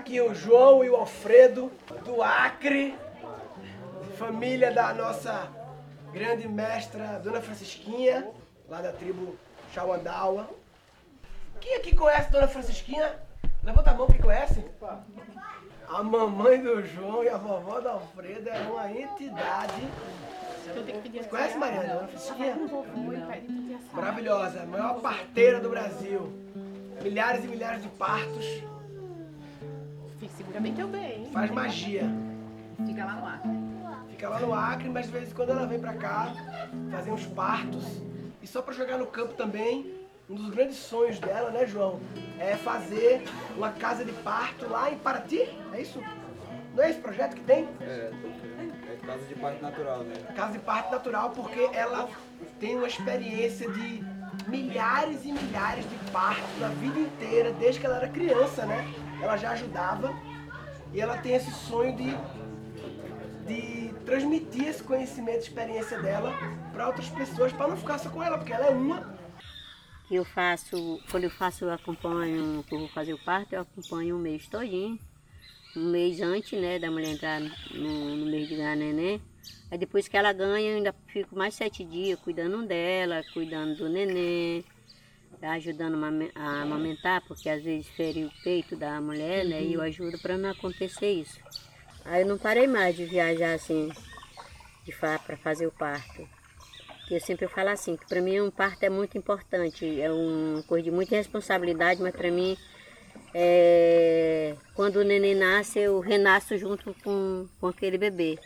Speaker 1: aqui o João e o Alfredo do Acre, família da nossa grande mestra Dona Francisquinha, lá da tribo Chauandaua. Quem aqui conhece Dona Francisquinha? Levanta a mão quem conhece. A mamãe do João e a vovó do Alfredo é uma entidade. Conhece Mariana, Dona Francisquinha? Maravilhosa, maior parteira do Brasil. Milhares e milhares de partos.
Speaker 2: Segura bem teu bem.
Speaker 1: Faz magia.
Speaker 8: Fica lá no ar.
Speaker 1: Fica lá no Acre, mas de vez em quando ela vem pra cá fazer uns partos. E só pra jogar no campo também, um dos grandes sonhos dela, né, João? É fazer uma casa de parto lá em Paraty. É isso? Não é esse projeto que tem?
Speaker 13: É, Casa de parto natural, né?
Speaker 1: Casa de parto natural porque ela tem uma experiência de milhares e milhares de partos na vida inteira, desde que ela era criança, né? Ela já ajudava e ela tem esse sonho de, de transmitir esse conhecimento, experiência dela para outras pessoas, para não ficar só com ela, porque ela é uma.
Speaker 14: Eu faço, quando eu faço, eu acompanho, que eu vou fazer o parto, eu acompanho um mês todinho. Um mês antes, né, da mulher entrar no, no mês de ganhar neném. Aí depois que ela ganha, eu ainda fico mais sete dias cuidando dela, cuidando do neném, ajudando a amamentar, porque às vezes fere o peito da mulher, né? E eu ajudo para não acontecer isso. Aí eu não parei mais de viajar assim, de para fazer o parto. Porque eu sempre falo assim, que para mim um parto é muito importante, é uma coisa de muita responsabilidade, mas para mim é, quando o neném nasce, eu renasço junto com, com aquele bebê.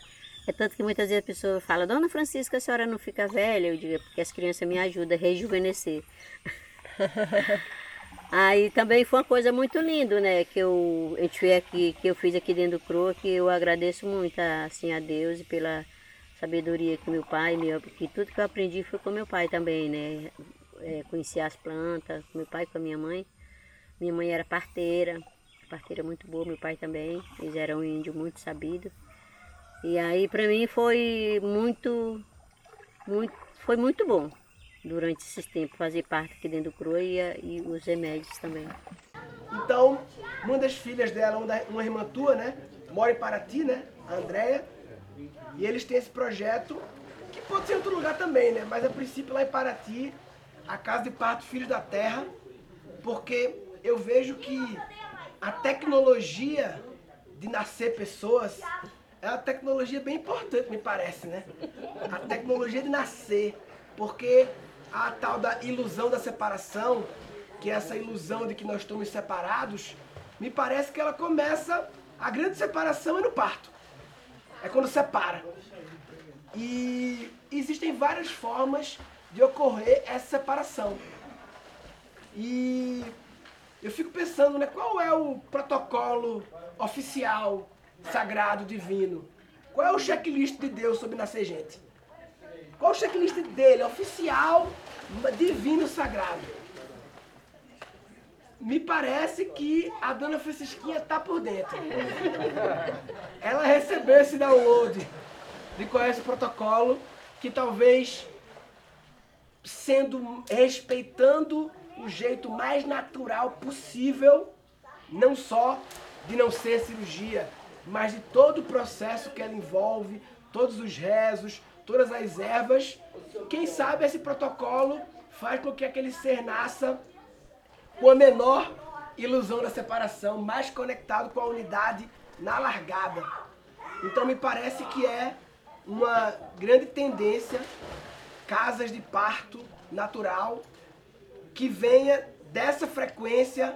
Speaker 14: É tanto que muitas vezes a pessoa fala, Dona Francisca, a senhora não fica velha? Eu digo, é porque as crianças me ajudam a rejuvenescer. Aí também foi uma coisa muito linda, né? Que eu, a gente aqui, que eu fiz aqui dentro do CRO, que eu agradeço muito assim, a Deus pela sabedoria que meu pai, meu, porque tudo que eu aprendi foi com meu pai também, né? É, conhecer as plantas, com meu pai, com a minha mãe. Minha mãe era parteira, parteira muito boa, meu pai também. Eles eram um índio muito sabido. E aí para mim foi muito, muito, foi muito bom durante esses tempos fazer parte aqui dentro do CRUA e, os remédios também.
Speaker 1: Então, uma das filhas dela, uma irmã tua, né, mora em Paraty, né, a Andrea, e eles têm esse projeto que pode ser em outro lugar também, né, mas a princípio lá em Paraty, a Casa de Parto Filhos da Terra, porque eu vejo que a tecnologia de nascer pessoas é uma tecnologia bem importante, me parece, né? A tecnologia de nascer, porque a tal da ilusão da separação, que é essa ilusão de que nós estamos separados, me parece que ela começa, a grande separação é no parto. É quando separa. E existem várias formas de ocorrer essa separação. E eu fico pensando, né, qual é o protocolo oficial sagrado, divino. Qual é o checklist de Deus sobre nascer gente? Qual o checklist dele, oficial, divino, sagrado? Me parece que a dona Francisquinha está por dentro. Ela recebeu esse download de qual é esse protocolo que talvez sendo respeitando o jeito mais natural possível, não só de não ser cirurgia, mas de todo o processo que ela envolve, todos os rezos, todas as ervas. Quem sabe esse protocolo faz com que aquele ser nasça com a menor ilusão da separação, mais conectado com a unidade na largada. Então me parece que é uma grande tendência casas de parto natural que venha dessa frequência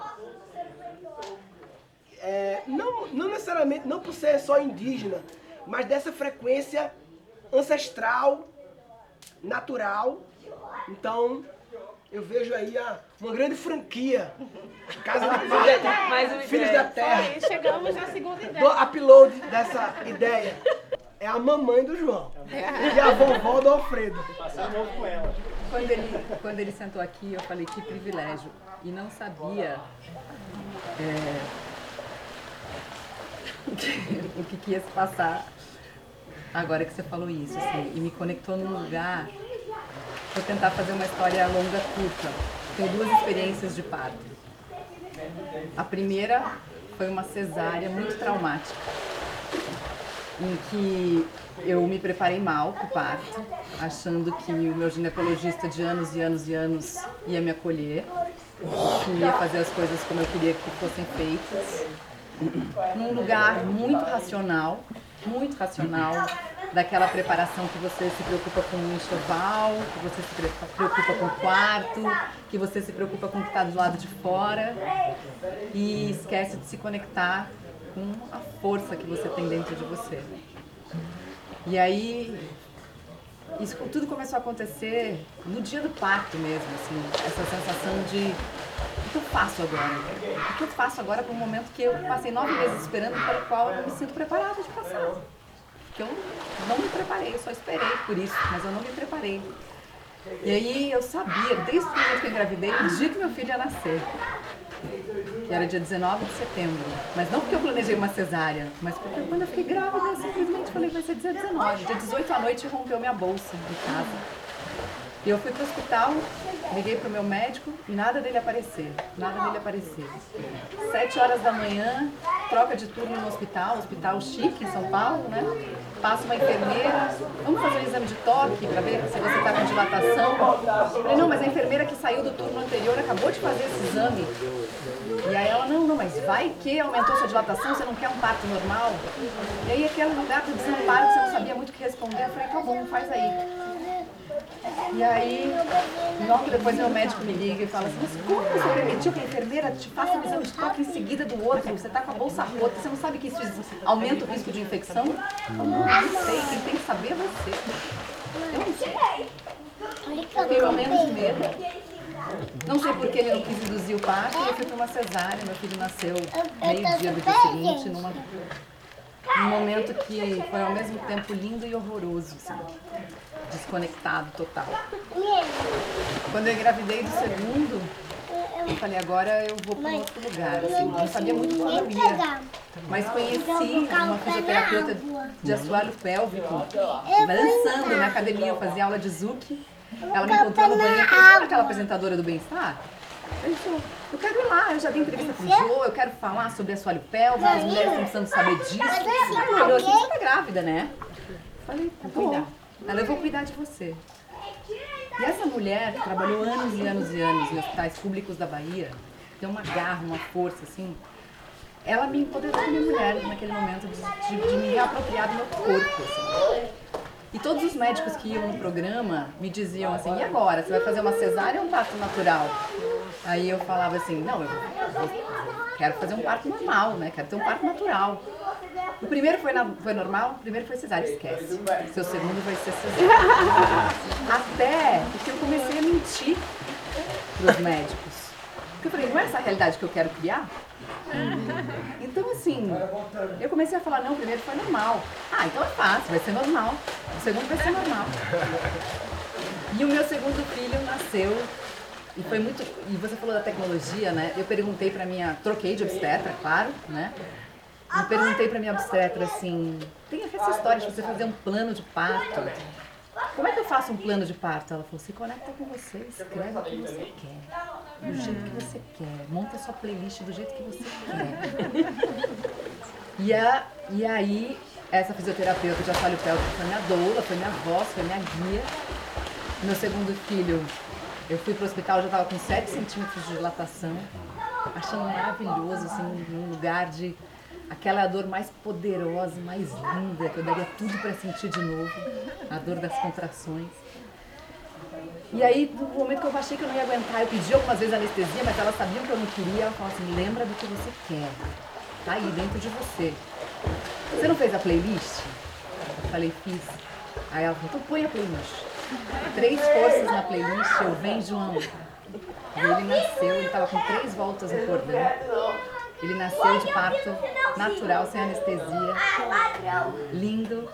Speaker 1: é, não, não necessariamente, não por ser só indígena, mas dessa frequência ancestral, natural. Então, eu vejo aí a, uma grande franquia. Casa de Pai, Filhos da Terra.
Speaker 2: Aí, chegamos na segunda ideia.
Speaker 1: Do upload dessa ideia. É a mamãe do João. E a vovó do Alfredo.
Speaker 8: com ela. Quando ele, quando ele sentou aqui, eu falei que privilégio. E não sabia é, o que, que ia se passar agora que você falou isso, assim, e me conectou num lugar. Vou tentar fazer uma história longa, curta. Tenho duas experiências de parto. A primeira foi uma cesárea muito traumática, em que eu me preparei mal para o parto, achando que o meu ginecologista de anos e anos e anos ia me acolher, que ia fazer as coisas como eu queria que fossem feitas num lugar muito racional, muito racional, daquela preparação que você se preocupa com o enxoval, que você se preocupa com o quarto, que você se preocupa com o que está do lado de fora e esquece de se conectar com a força que você tem dentro de você. E aí isso tudo começou a acontecer no dia do parto mesmo, assim, essa sensação de o que eu faço agora? O que eu faço agora para um momento que eu passei nove meses esperando para o qual eu me sinto preparada de passar? porque eu não me preparei, eu só esperei por isso, mas eu não me preparei. E aí eu sabia, desde o momento que eu engravidei, no dia que meu filho ia nascer, que era dia 19 de setembro. Mas não porque eu planejei uma cesárea, mas porque quando eu fiquei grávida, eu simplesmente falei, vai ser dia 19. Dia 18 à noite rompeu minha bolsa em casa. E eu fui pro hospital, liguei pro meu médico e nada dele aparecer. Nada dele aparecer. Sete horas da manhã, troca de turno no hospital, hospital chique em São Paulo, né? Passa uma enfermeira, vamos fazer um exame de toque para ver se você está com dilatação. Falei, não, mas a enfermeira que saiu do turno anterior acabou de fazer esse exame. E aí ela, não, não, mas vai que aumentou sua dilatação, você não quer um parto normal? E aí aquele lugar do desamparo que você não sabia muito o que responder, eu falei, tá bom, faz aí. E aí, logo depois meu médico me liga e fala assim, mas como você permitiu que a enfermeira te faça um exame de toque em seguida do outro? Você está com a bolsa rota, você não sabe que isso aumenta o risco de infecção? Não, sei, quem tem que saber é você. Eu não sei. Fiquei com menos medo. Não sei porque ele não quis induzir o parto, fui para uma cesárea, meu filho nasceu meio-dia do dia seguinte, numa, num momento que foi ao mesmo tempo lindo e horroroso, assim desconectado total. Quando eu engravidei do segundo, eu falei, agora eu vou para um outro lugar. Assim, não sabia muito quando eu ia. Mas conheci uma fisioterapeuta de assoalho pélvico, dançando na academia, eu fazia aula de Zuki. Ela me encontrou no banheiro, sabe aquela apresentadora do bem-estar? Eu disse, eu quero ir lá, eu já dei entrevista com o Jô, eu quero falar sobre assoalho pélvico, as mulheres estão precisando saber disso. Ela olhou assim, você tá grávida, né? Falei, tá bom. Ela, eu vou cuidar de você. E essa mulher trabalhou anos e anos e anos em hospitais públicos da Bahia, tem uma garra, uma força, assim. Ela me empoderou como mulher naquele momento de, de, de me reapropriar do meu corpo, assim. E todos os médicos que iam no programa me diziam assim, e agora? Você vai fazer uma cesárea ou um parto natural? Aí eu falava assim, não, eu, quero fazer um parto normal, né? Quero ter um parto natural. O primeiro foi, na, foi normal, o primeiro foi cesárea, esquece. Seu segundo vai ser cesárea. Até que eu comecei a mentir para os médicos. Porque eu falei, não é essa a realidade que eu quero criar? Então, assim, eu comecei a falar, não, primeiro foi normal. Ah, então é fácil, vai ser normal. O segundo vai ser normal. E o meu segundo filho nasceu e foi muito. E você falou da tecnologia, né? Eu perguntei para minha. Troquei de obstetra, claro, né? Eu perguntei para minha obstetra assim: tem essa história de você fazer um plano de parto? Como é que eu faço um plano de parto? Ela falou: se conecta com você, escreve o que você quer, do jeito que você quer, monta a sua playlist do jeito que você quer. E, a, e aí, essa fisioterapeuta de assoalho pélvico foi minha doula, foi minha voz, foi minha guia. Meu segundo filho, eu fui para o hospital, já estava com 7 centímetros de dilatação, achando maravilhoso, assim, um lugar de aquela dor mais poderosa, mais linda, que eu daria tudo para sentir de novo, a dor das contrações. E aí, no momento que eu achei que eu não ia aguentar, eu pedi algumas vezes anestesia, mas ela sabia que eu não queria, ela falou assim, lembra do que você quer, tá aí dentro de você. Você não fez a playlist? Eu falei, fiz. Aí ela falou, então põe a playlist. Três forças na playlist, eu venho João. E ele nasceu, ele estava com três voltas no cordão. Ele nasceu de parto natural, sem anestesia. Lindo.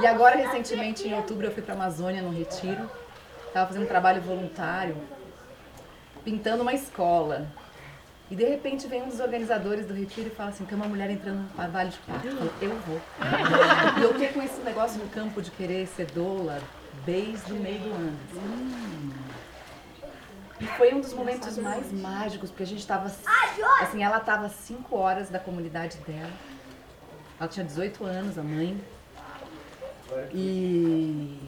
Speaker 8: E agora, recentemente, em outubro, eu fui para a Amazônia num retiro. Estava fazendo um trabalho voluntário, pintando uma escola. E de repente vem um dos organizadores do retiro e fala assim, tem uma mulher entrando no vale de parto. Eu vou. E eu tô com esse negócio no campo de querer ser doula desde o meio do ano. E foi um dos momentos mais mágicos, porque a gente estava. Assim, ela estava a 5 horas da comunidade dela. Ela tinha 18 anos, a mãe. E.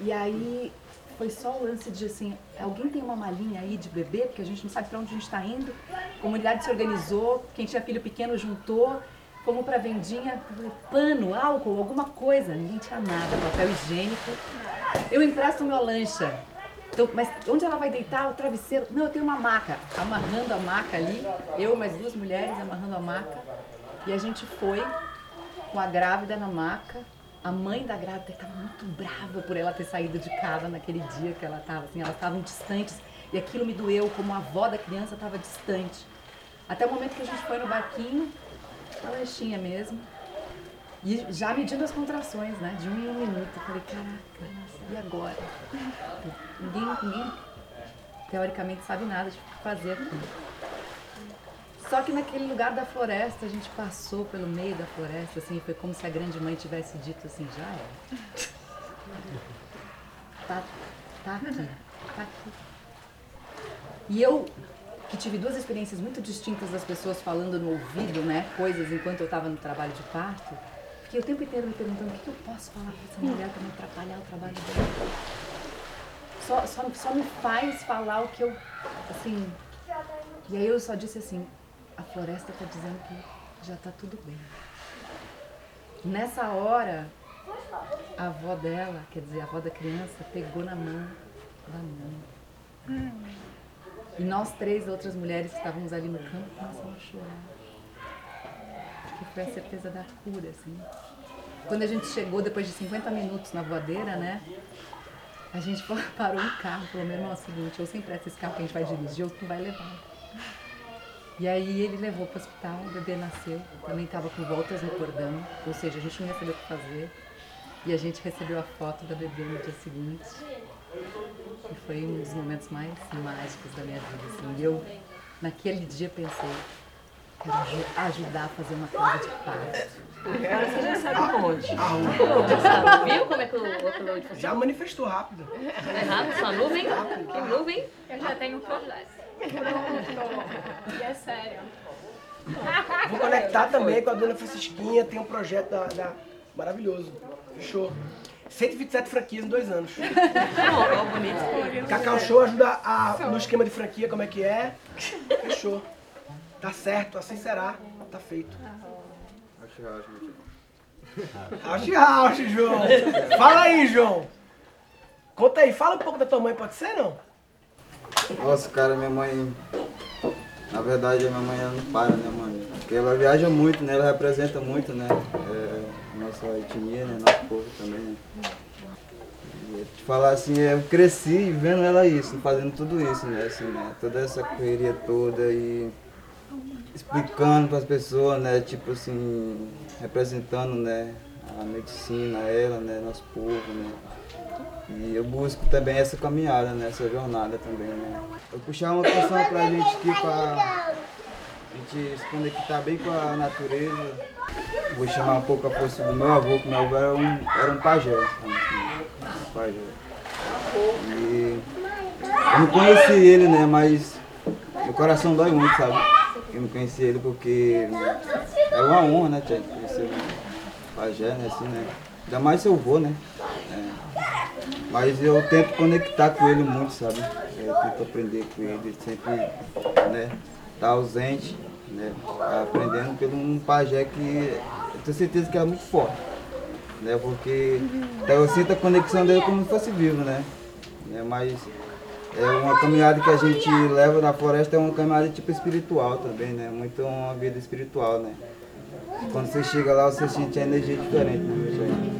Speaker 8: E aí foi só o lance de assim: alguém tem uma malinha aí de bebê, porque a gente não sabe para onde a gente está indo. A comunidade se organizou, quem tinha filho pequeno juntou. Fomos para vendinha, pano, álcool, alguma coisa. Ninguém tinha nada, papel higiênico. Eu empresto meu lancha. Então, mas onde ela vai deitar? O travesseiro? Não, eu tenho uma maca. Amarrando a maca ali, eu mais duas mulheres amarrando a maca. E a gente foi com a grávida na maca. A mãe da grávida estava muito brava por ela ter saído de casa naquele dia que ela estava. Assim, elas estavam distantes. E aquilo me doeu, como a avó da criança estava distante. Até o momento que a gente foi no barquinho, uma lanchinha mesmo. E já medindo as contrações, né? De um em um minuto. Eu falei, caraca, e agora? Ninguém, ninguém teoricamente sabe nada de fazer. Só que naquele lugar da floresta, a gente passou pelo meio da floresta, assim, foi como se a grande mãe tivesse dito assim, já é. Tá, tá aqui, tá aqui. E eu, que tive duas experiências muito distintas das pessoas falando no ouvido, né, coisas enquanto eu estava no trabalho de parto, fiquei o tempo inteiro me perguntando o que, que eu posso falar para essa mulher para não atrapalhar o trabalho dela. Só, só, só me faz falar o que eu, assim... E aí eu só disse assim, a floresta está dizendo que já está tudo bem. Nessa hora, a avó dela, quer dizer, a avó da criança, pegou na mão da mãe. E nós três outras mulheres que estávamos ali no campo começamos a chorar. Foi a certeza da cura, assim. Quando a gente chegou, depois de 50 minutos na voadeira, né? A gente parou um carro, falou, meu irmão, é o seguinte, ou você empresta esse carro que a gente vai dirigir, ou tu vai levar. E aí ele levou para o hospital, o bebê nasceu, também estava com voltas no cordão, ou seja, a gente não recebeu o que fazer. E a gente recebeu a foto da bebê no dia seguinte. E foi um dos momentos mais mágicos da minha vida. Assim. E eu, naquele dia, pensei, aju- ajudar a fazer uma casa de parto.
Speaker 3: Agora você já sabe onde.
Speaker 1: Aonde?
Speaker 3: Já sabe. Viu como é que o outro load funciona?
Speaker 1: Já manifestou rápido.
Speaker 3: É rápido, sua nuvem? Que nuvem?
Speaker 11: Eu já tenho um projeto. Pronto. E é sério.
Speaker 1: Vou conectar também com a dona Francisquinha, tem um projeto da, da- maravilhoso. Fechou. 127 franquias em dois anos.
Speaker 3: Ó, ó, bonito.
Speaker 1: Cacau Show ajuda a, no esquema de franquia, como é que é. Fechou. Tá certo, assim será. Tá feito.
Speaker 13: Acho, acho, mentira.
Speaker 1: House House, João. Fala aí, João. Conta aí, fala um pouco da tua mãe, pode ser não?
Speaker 13: Nossa, cara, minha mãe. Na verdade, a minha mãe não para, né, mano? Porque ela viaja muito, né? Ela representa muito, né? É, nossa etnia, né? Nosso povo também, né? E te falar assim, eu cresci vendo ela isso, fazendo tudo isso, né? Assim, né? Toda essa correria toda e explicando para as pessoas, né? Tipo assim, representando, né? A medicina, ela, né? Nosso povo, né? E eu busco também essa caminhada, né? essa jornada também. Né? Eu puxar uma canção pra gente aqui, pra a gente se conectar bem com a natureza. Vou chamar um pouco a força do meu avô, que meu avô era um, era um pajé. um pajé. E eu não conheci ele, né? Mas meu coração dói muito, sabe? Eu conheci ele porque é uma honra, né, Tia? Conhecer um pajé, né? Assim, né? Ainda mais seu avô, né? É. Mas eu tento conectar com ele muito, sabe? Eu tento aprender com ele, sempre né, tá ausente, né? Aprendendo pelo um pajé que eu tenho certeza que é muito forte. Né? Porque então eu sinto a conexão dele como se fosse vivo, né? né? Mas é uma caminhada que a gente leva na floresta, é uma caminhada tipo espiritual também, né? Muito uma vida espiritual, né? Quando você chega lá, você sente a energia diferente, né? Gente?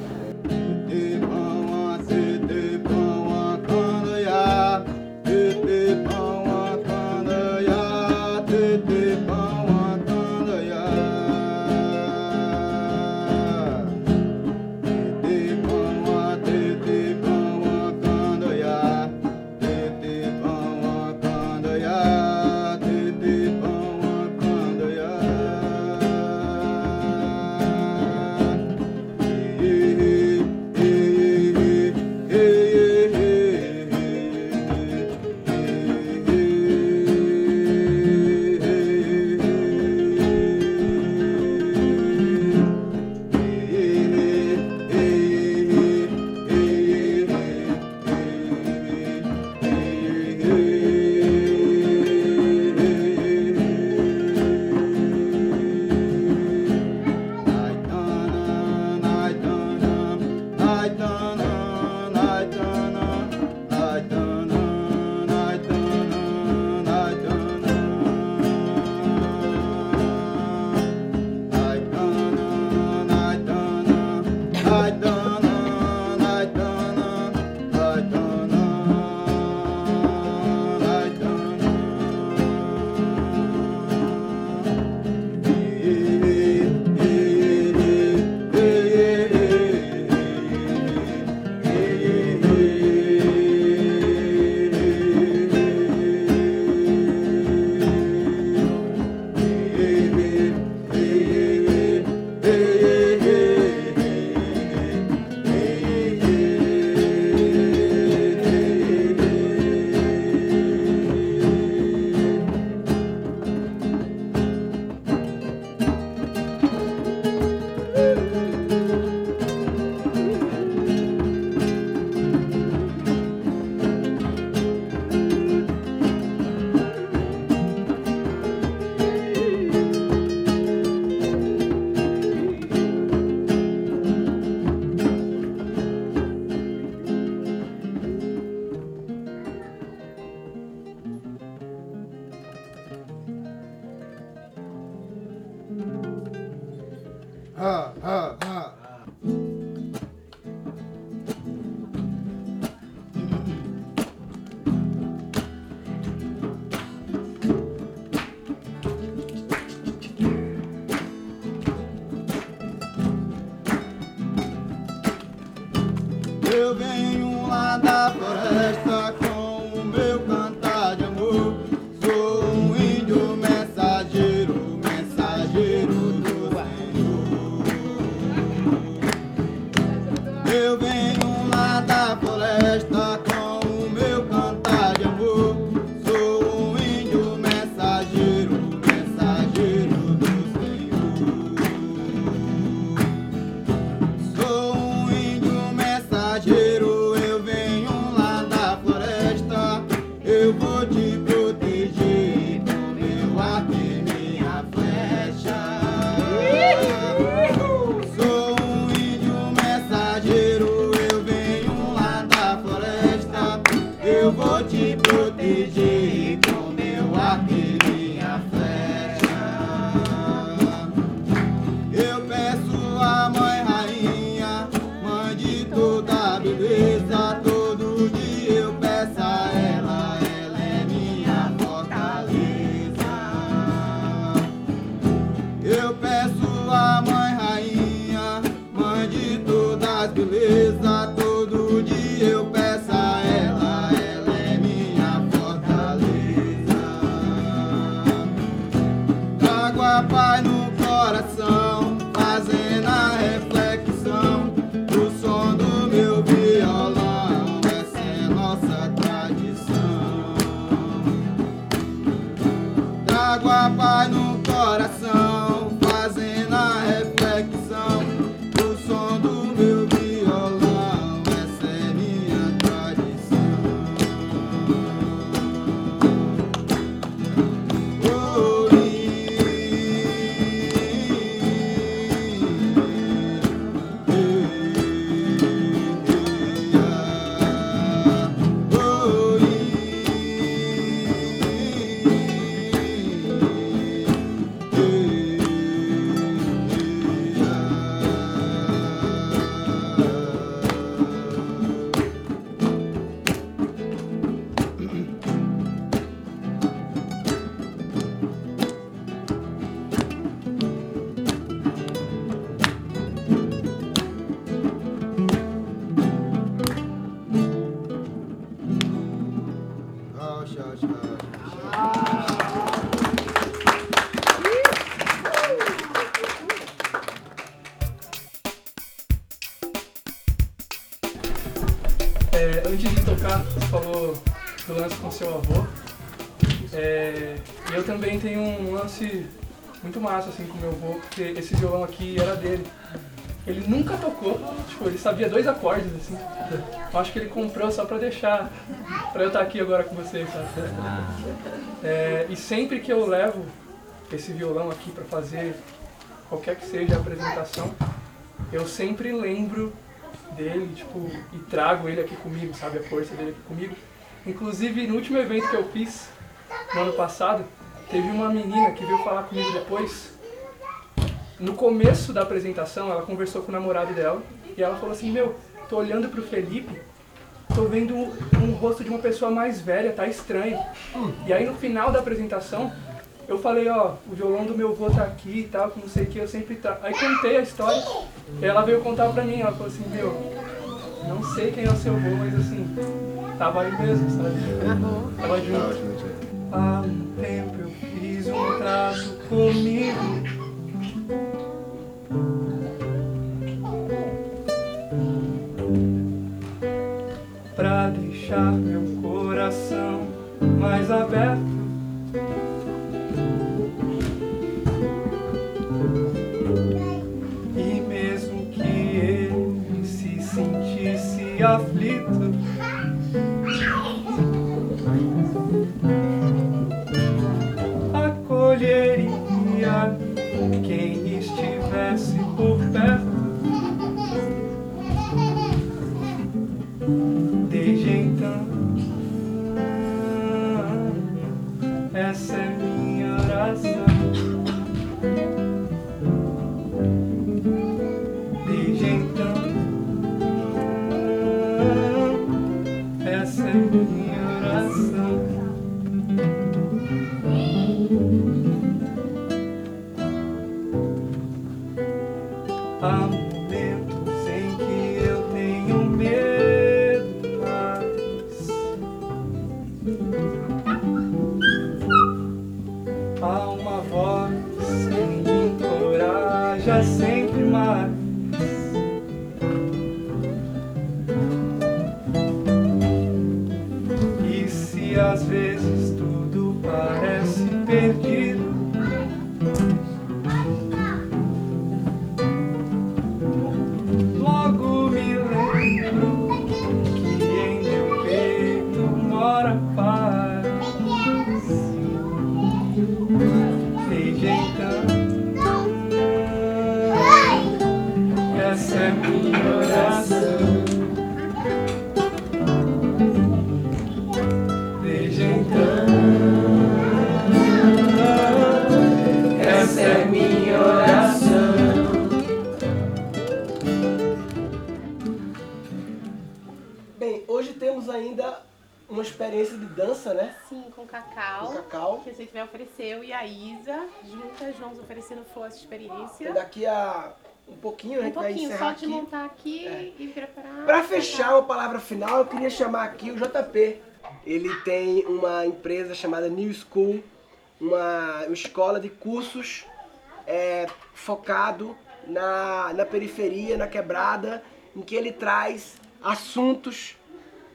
Speaker 13: Do
Speaker 9: lance com seu avô. É, eu também tenho um lance muito massa assim com meu avô, porque esse violão aqui era dele. Ele nunca tocou, tipo, ele sabia dois acordes, assim. Eu acho que ele comprou só pra deixar, pra eu estar aqui agora com vocês, sabe? É, e sempre que eu levo esse violão aqui pra fazer qualquer que seja a apresentação, eu sempre lembro dele, tipo, e trago ele aqui comigo, sabe? A força dele aqui comigo. Inclusive, no último evento que eu fiz, no ano passado, teve uma menina que veio falar comigo depois. No começo da apresentação, ela conversou com o namorado dela e ela falou assim: Meu, tô olhando pro Felipe, tô vendo um, rosto de uma pessoa mais velha, tá estranho. E aí no final da apresentação, eu falei: Ó, o violão do meu avô tá aqui e tal, não sei o que, eu sempre tá. Aí contei a história e ela veio contar pra mim: Ela falou assim: Meu, não sei quem é o seu avô, mas assim, tava aí mesmo, sabe? Tava junto. Há um tempo eu fiz um trato comigo. Pra deixar meu coração mais aberto. E mesmo que ele se sentisse aflito.
Speaker 1: Experiência de dança, né?
Speaker 2: Sim, com cacau.
Speaker 1: Com cacau.
Speaker 2: Que a gente vai oferecer, eu e a Isa, juntas vamos oferecendo for essa experiência.
Speaker 1: Então daqui a um pouquinho a
Speaker 2: Um
Speaker 1: gente vai
Speaker 2: pouquinho,
Speaker 1: encerrar
Speaker 2: só de
Speaker 1: aqui.
Speaker 2: montar aqui e preparar.
Speaker 1: Para fechar uma palavra final, eu queria chamar aqui o JP. Ele tem uma empresa chamada New School, uma, uma escola de cursos é, focado na, na periferia, na quebrada, em que ele traz assuntos,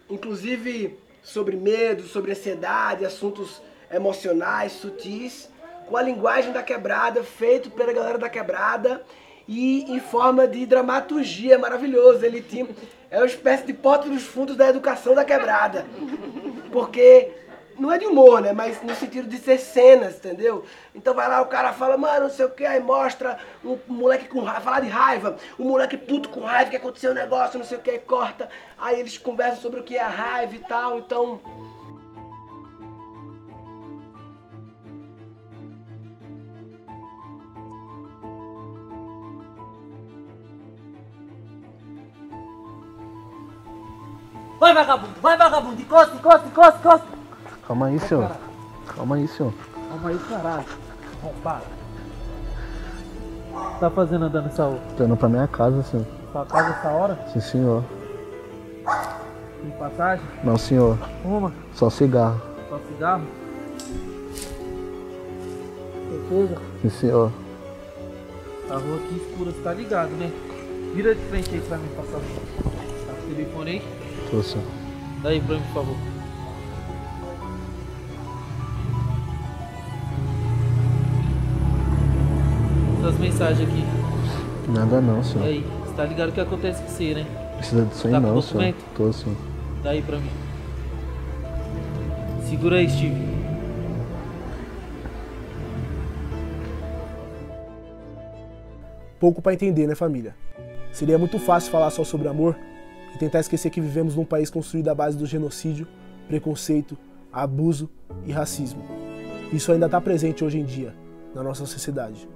Speaker 1: inclusive sobre medo, sobre ansiedade, assuntos emocionais, sutis, com a linguagem da quebrada, feito pela galera da quebrada e em forma de dramaturgia maravilhoso. Ele tinha, é uma espécie de porta dos fundos da educação da quebrada. Porque não é de humor, né? Mas no sentido de ser cenas, entendeu? Então vai lá, o cara fala, mano, não sei o que, aí mostra um moleque com raiva, falar de raiva, um moleque puto com raiva, que aconteceu um negócio, não sei o que, corta. Aí eles conversam sobre o que é a raiva e tal, então.
Speaker 15: Vai, vagabundo, vai, vagabundo, encosta, encosta, encosta, encosta.
Speaker 16: Calma aí, senhor. Calma aí, senhor.
Speaker 15: Calma aí, caralho. Bom, para. O que tá fazendo andando essa rua?
Speaker 16: Tô indo pra minha casa, senhor.
Speaker 15: Sua casa essa hora?
Speaker 16: Sim, senhor.
Speaker 15: Tem passagem?
Speaker 16: Não, senhor.
Speaker 15: Uma?
Speaker 16: Só cigarro.
Speaker 15: Só cigarro? Certeza?
Speaker 16: Sim, senhor.
Speaker 15: A rua aqui escura, você tá ligado, né? Vira de frente aí pra mim, passar. Tá com o telefone aí?
Speaker 16: Tô, senhor.
Speaker 15: Dá aí pra mim, por favor. Essas mensagens aqui.
Speaker 16: Nada não,
Speaker 15: E
Speaker 16: senhor.
Speaker 15: aí, você tá ligado o que acontece com você, né?
Speaker 16: Precisa disso aí
Speaker 15: Tá com
Speaker 16: não, senhor. Tô, senhor.
Speaker 15: Dá aí pra mim. Segura aí, Steve.
Speaker 17: Pouco para entender, né, família? Seria muito fácil falar só sobre amor e tentar esquecer que vivemos num país construído à base do genocídio, preconceito, abuso e racismo. Isso ainda está presente hoje em dia na nossa sociedade.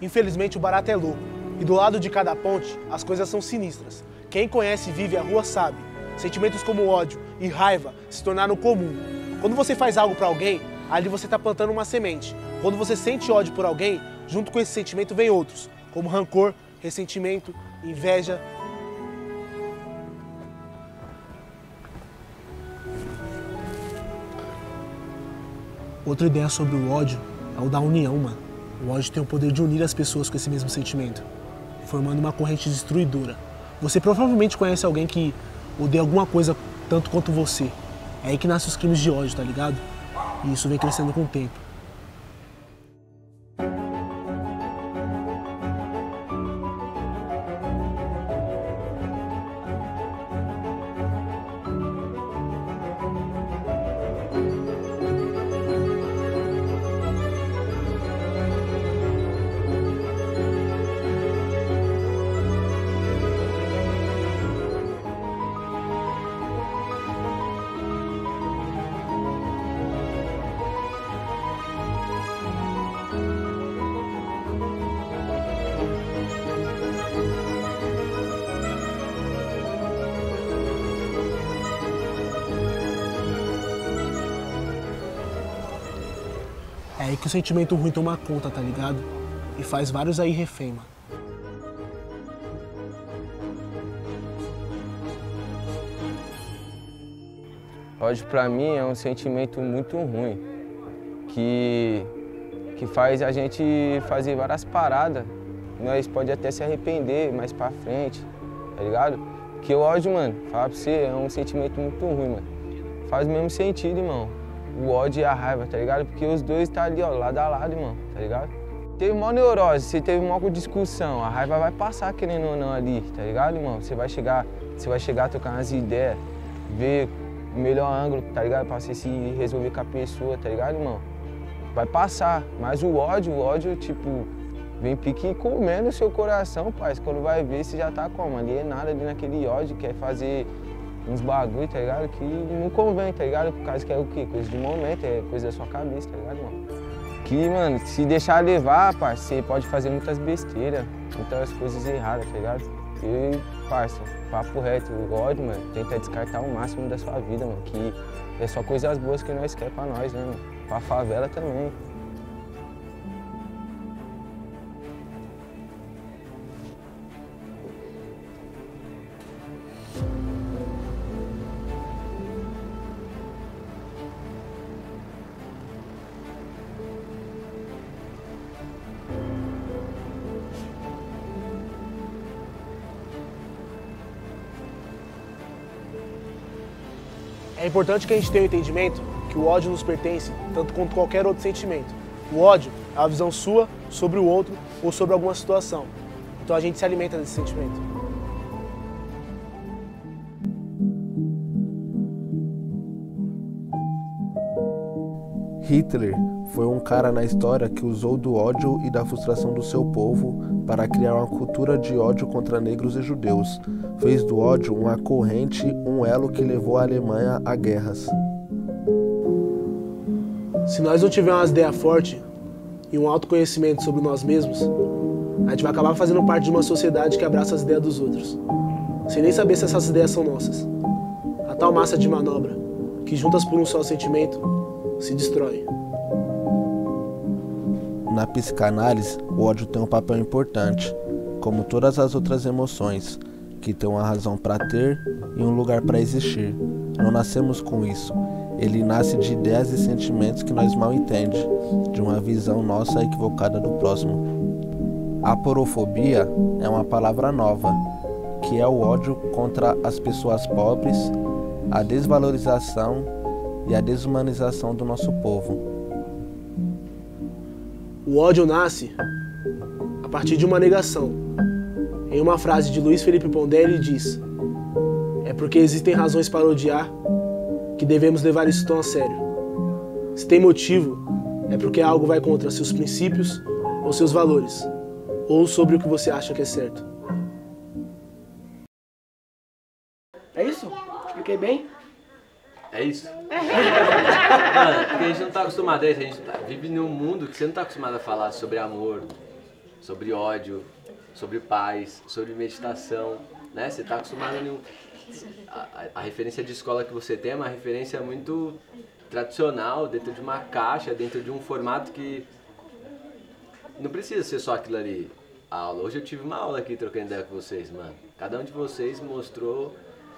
Speaker 17: Infelizmente o barato é louco e do lado de cada ponte as coisas são sinistras. Quem conhece e vive a rua sabe. Sentimentos como ódio e raiva se tornaram comum. Quando você faz algo para alguém, ali você está plantando uma semente. Quando você sente ódio por alguém, junto com esse sentimento vem outros, como rancor, ressentimento, inveja. Outra ideia sobre o ódio é o da união, mano. O ódio tem o poder de unir as pessoas com esse mesmo sentimento, formando uma corrente destruidora. Você provavelmente conhece alguém que odeia alguma coisa tanto quanto você. É aí que nascem os crimes de ódio, tá ligado? E isso vem crescendo com o tempo. Que o sentimento ruim toma conta, tá ligado? E faz vários aí refém, mano.
Speaker 18: Ódio pra mim é um sentimento muito ruim, que, que faz a gente fazer várias paradas. Nós pode até se arrepender mais pra frente, tá ligado? Que o ódio, mano, fala pra você, é um sentimento muito ruim, mano. Faz o mesmo sentido, irmão. O ódio e a raiva, tá ligado? Porque os dois tá ali, ó, lado a lado, irmão, tá ligado? Teve uma neurose, você teve uma discussão, a raiva vai passar querendo ou não ali, tá ligado, irmão? Você vai chegar, você vai chegar a trocar umas ideias, ver o melhor ângulo, tá ligado? Pra você se resolver com a pessoa, tá ligado, irmão? Vai passar, mas o ódio, o ódio, tipo, vem pique comendo o seu coração, pai. Quando vai ver, você já tá como? Alienado ali naquele ódio, quer fazer uns bagulho, tá ligado? Que não convém, tá ligado? Por causa que é o quê? Coisa de momento, é coisa da sua cabeça, tá ligado, irmão? Que, mano, se deixar levar, parça, você pode fazer muitas besteiras, muitas coisas erradas, tá ligado? E, parça, papo reto, ódio, mano, tenta descartar o máximo da sua vida, mano, que é só coisas boas que nós quer pra nós, né, mano? Pra favela também.
Speaker 17: É importante que a gente tenha o entendimento que o ódio nos pertence tanto quanto qualquer outro sentimento. O ódio é a visão sua sobre o outro ou sobre alguma situação. Então a gente se alimenta desse sentimento.
Speaker 16: Hitler foi um cara na história que usou do ódio e da frustração do seu povo para criar uma cultura de ódio contra negros e judeus. Fez do ódio uma corrente, um elo que levou a Alemanha a guerras.
Speaker 17: Se nós não tivermos umas ideias fortes e um autoconhecimento sobre nós mesmos, a gente vai acabar fazendo parte de uma sociedade que abraça as ideias dos outros, sem nem saber se essas ideias são nossas. A tal massa de manobra, que juntas por um só sentimento, se destrói.
Speaker 16: Na psicanálise, o ódio tem um papel importante, como todas as outras emoções, que tem uma razão para ter e um lugar para existir. Não nascemos com isso. Ele nasce de ideias e sentimentos que nós mal entendemos, de uma visão nossa equivocada do próximo. A porofobia é uma palavra nova, que é o ódio contra as pessoas pobres, a desvalorização e a desumanização do nosso povo.
Speaker 17: O ódio nasce a partir de uma negação. Em uma frase de Luiz Felipe Pondé, ele diz: É porque existem razões para odiar que devemos levar isso tão a sério. Se tem motivo, é porque algo vai contra seus princípios ou seus valores, ou sobre o que você acha que é certo.
Speaker 1: É isso.
Speaker 19: Mano, porque a gente não tá acostumado a isso. A gente tá- vive num mundo que você não tá acostumado a falar sobre amor, sobre ódio, sobre paz, sobre meditação, né? Você tá acostumado a... nenhum- A, a- a referência de escola que você tem é uma referência muito tradicional, dentro de uma caixa, dentro de um formato que não precisa ser só aquilo ali. A aula. Hoje eu tive uma aula aqui trocando ideia com vocês, mano. Cada um de vocês mostrou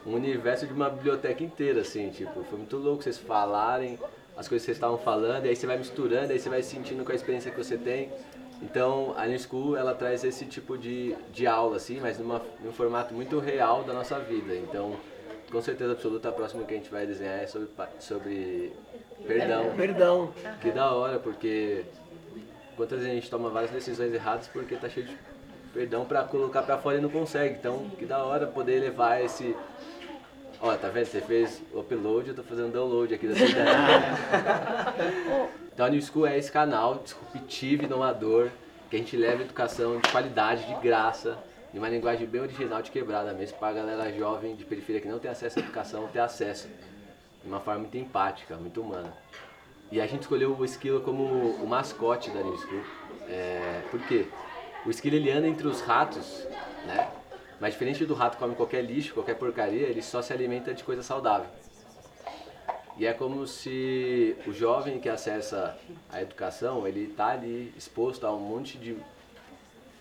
Speaker 19: um universo de uma biblioteca inteira, assim, tipo, foi muito louco vocês falarem as coisas que vocês estavam falando, e aí você vai misturando, aí você vai sentindo com a experiência que você tem. Então, a New School, ela traz esse tipo de, de aula, assim, mas numa, num formato muito real da nossa vida. Então, com certeza absoluta, a próxima que a gente vai desenhar é sobre, sobre perdão.
Speaker 1: Perdão.
Speaker 19: Que da hora, porque quantas vezes a gente toma várias decisões erradas porque tá cheio de perdão pra colocar pra fora e não consegue. Então, que da hora poder levar esse. Ó, tá vendo? Você fez o upload, eu tô fazendo download aqui da sua ideia. Então, a New School é esse canal disruptivo, inovador, que a gente leva educação de qualidade, de graça, de uma linguagem bem original, de quebrada mesmo, pra galera jovem de periferia que não tem acesso à educação, ter acesso de uma forma muito empática, muito humana. E a gente escolheu o esquilo como o mascote da New School. É, por quê? O esquilo ele anda entre os ratos, né? Mas diferente do rato que come qualquer lixo, qualquer porcaria, ele só se alimenta de coisa saudável. E é como se o jovem que acessa a educação, ele está ali exposto a um monte de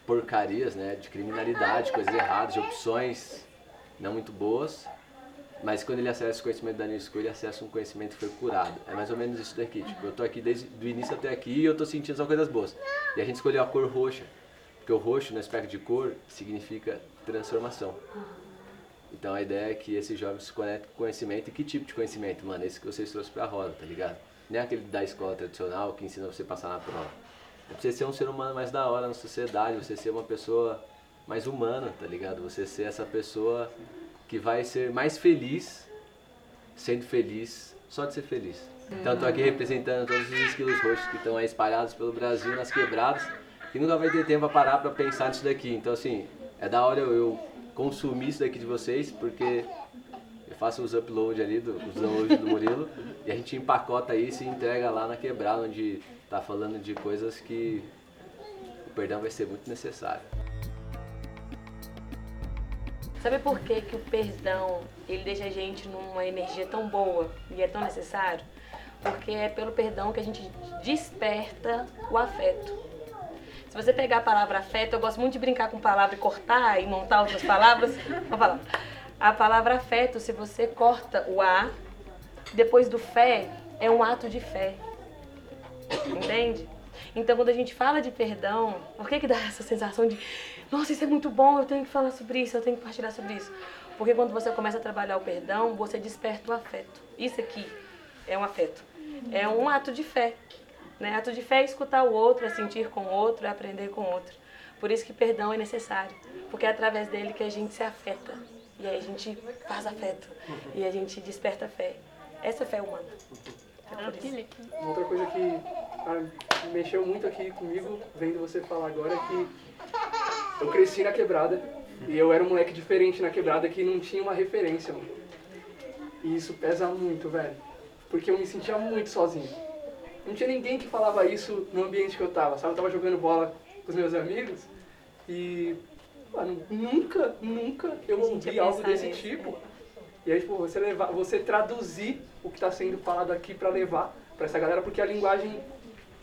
Speaker 19: porcarias, né? De criminalidade, coisas erradas, de opções não muito boas. Mas quando ele acessa o conhecimento da New ele acessa um conhecimento que foi curado. É mais ou menos isso daqui. Tipo, eu tô aqui desde o início até aqui e eu tô sentindo só coisas boas. E a gente escolheu a cor roxa. Porque o roxo, no aspecto de cor, significa transformação. Então a ideia é que esse jovem se conecte com conhecimento. E que tipo de conhecimento? Mano, esse que vocês trouxeram pra roda, tá ligado? Nem aquele da escola tradicional que ensina você a passar na prova. É pra você ser um ser humano mais da hora na sociedade, você ser uma pessoa mais humana, tá ligado? Você ser essa pessoa que vai ser mais feliz sendo feliz só de ser feliz. Então tô aqui representando todos os esquilos roxos que estão aí espalhados pelo Brasil, nas quebradas, que nunca vai ter tempo para parar para pensar nisso daqui. Então assim, é da hora eu, eu consumir isso daqui de vocês, porque eu faço os uploads ali, do, os downloads do Murilo, e a gente empacota isso e entrega lá na quebrada, onde tá falando de coisas que o perdão vai ser muito necessário.
Speaker 3: Sabe por que, que o perdão ele deixa a gente numa energia tão boa e é tão necessário? Porque é pelo perdão que a gente desperta o afeto. Se você pegar a palavra afeto, eu gosto muito de brincar com palavra e cortar e montar outras palavras. A palavra afeto, se você corta o A, depois do fé, é um ato de fé. Entende? Então, quando a gente fala de perdão, por que, que dá essa sensação de nossa, isso é muito bom, eu tenho que falar sobre isso, eu tenho que partilhar sobre isso? Porque quando você começa a trabalhar o perdão, você desperta o afeto. Isso aqui é um afeto. É um ato de fé. Né? Ato de fé é escutar o outro, é sentir com o outro, é aprender com o outro. Por isso que perdão é necessário. Porque é através dele que a gente se afeta. E aí a gente faz afeto. E a gente desperta fé. Essa é fé humana. É por isso.
Speaker 9: Uma outra coisa que ah, mexeu muito aqui comigo, vendo você falar agora, é que eu cresci na quebrada e eu era um moleque diferente na quebrada que não tinha uma referência, mano. E isso pesa muito, velho. Porque eu me sentia muito sozinho. Não tinha ninguém que falava isso no ambiente que eu tava, sabe? Eu tava jogando bola com os meus amigos e, mano, nunca, nunca eu ouvi algo desse tipo. E aí, tipo, você, levar, você traduzir o que está sendo falado aqui para levar para essa galera, porque a linguagem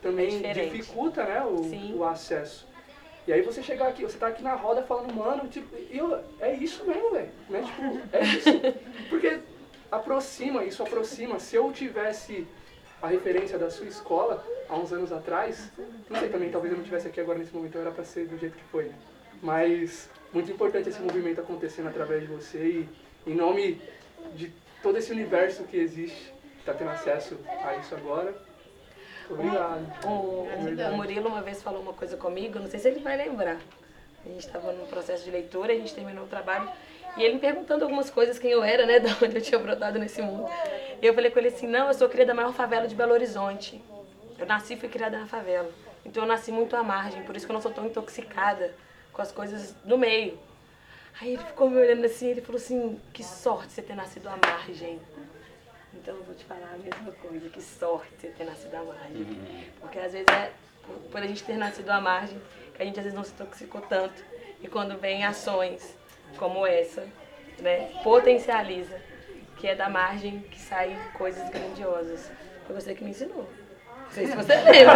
Speaker 9: também
Speaker 3: diferente.
Speaker 9: dificulta, né, o, o acesso. E aí você chegar aqui, você tá aqui na roda falando, mano, tipo, eu, é isso mesmo, velho. Né? Tipo, é isso. Porque aproxima, isso aproxima. Se eu tivesse a referência da sua escola há uns anos atrás, não sei também, talvez eu não estivesse aqui agora nesse momento, era pra ser do jeito que foi. né? Mas muito importante esse movimento acontecendo através de você e em nome de todo esse universo que existe, que tá tendo acesso a isso agora. Obrigado.
Speaker 3: O, o Murilo uma vez falou uma coisa comigo, não sei se ele vai lembrar. A gente estava num processo de leitura, a gente terminou o trabalho, e ele me perguntando algumas coisas, quem eu era, né, de onde eu tinha brotado nesse mundo. E eu falei com ele assim, não, eu sou criada da maior favela de Belo Horizonte. Eu nasci e fui criada na favela. Então eu nasci muito à margem, por isso que eu não sou tão intoxicada com as coisas no meio. Aí ele ficou me olhando assim, ele falou assim, que sorte você ter nascido à margem. Então eu vou te falar a mesma coisa, que sorte você ter nascido à margem. Porque às vezes é por a gente ter nascido à margem, que a gente às vezes não se intoxicou tanto. E quando vem ações como essa, né, potencializa, que é da margem que saem coisas grandiosas. Foi você que me ensinou. Não sei se você lembra.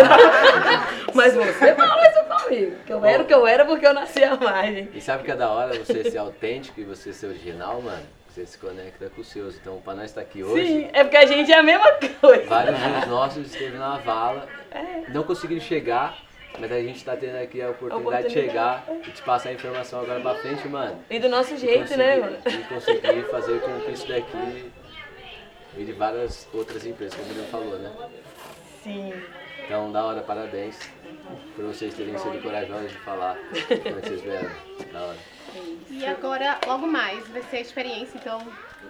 Speaker 3: Mas você falou isso comigo. Que eu era o que eu era porque eu nasci à margem.
Speaker 19: E sabe que é da hora você ser autêntico e você ser original, mano? Você se conecta com os seus. Então, pra nós estar aqui hoje,
Speaker 3: Sim, é porque a gente é a mesma coisa.
Speaker 19: vários dos nossos esteve na vala,
Speaker 3: É.
Speaker 19: não conseguiram chegar, mas a gente tá tendo aqui a oportunidade de chegar e te passar a informação agora pra frente, mano.
Speaker 3: E do nosso jeito, né, mano?
Speaker 19: E conseguir fazer com que isso daqui e de várias outras empresas, como ele falou, né?
Speaker 3: Sim.
Speaker 19: Então, da hora, parabéns por vocês terem sido corajosos de falar quando vocês vieram. Da hora.
Speaker 2: E agora, logo mais, vai ser a experiência, então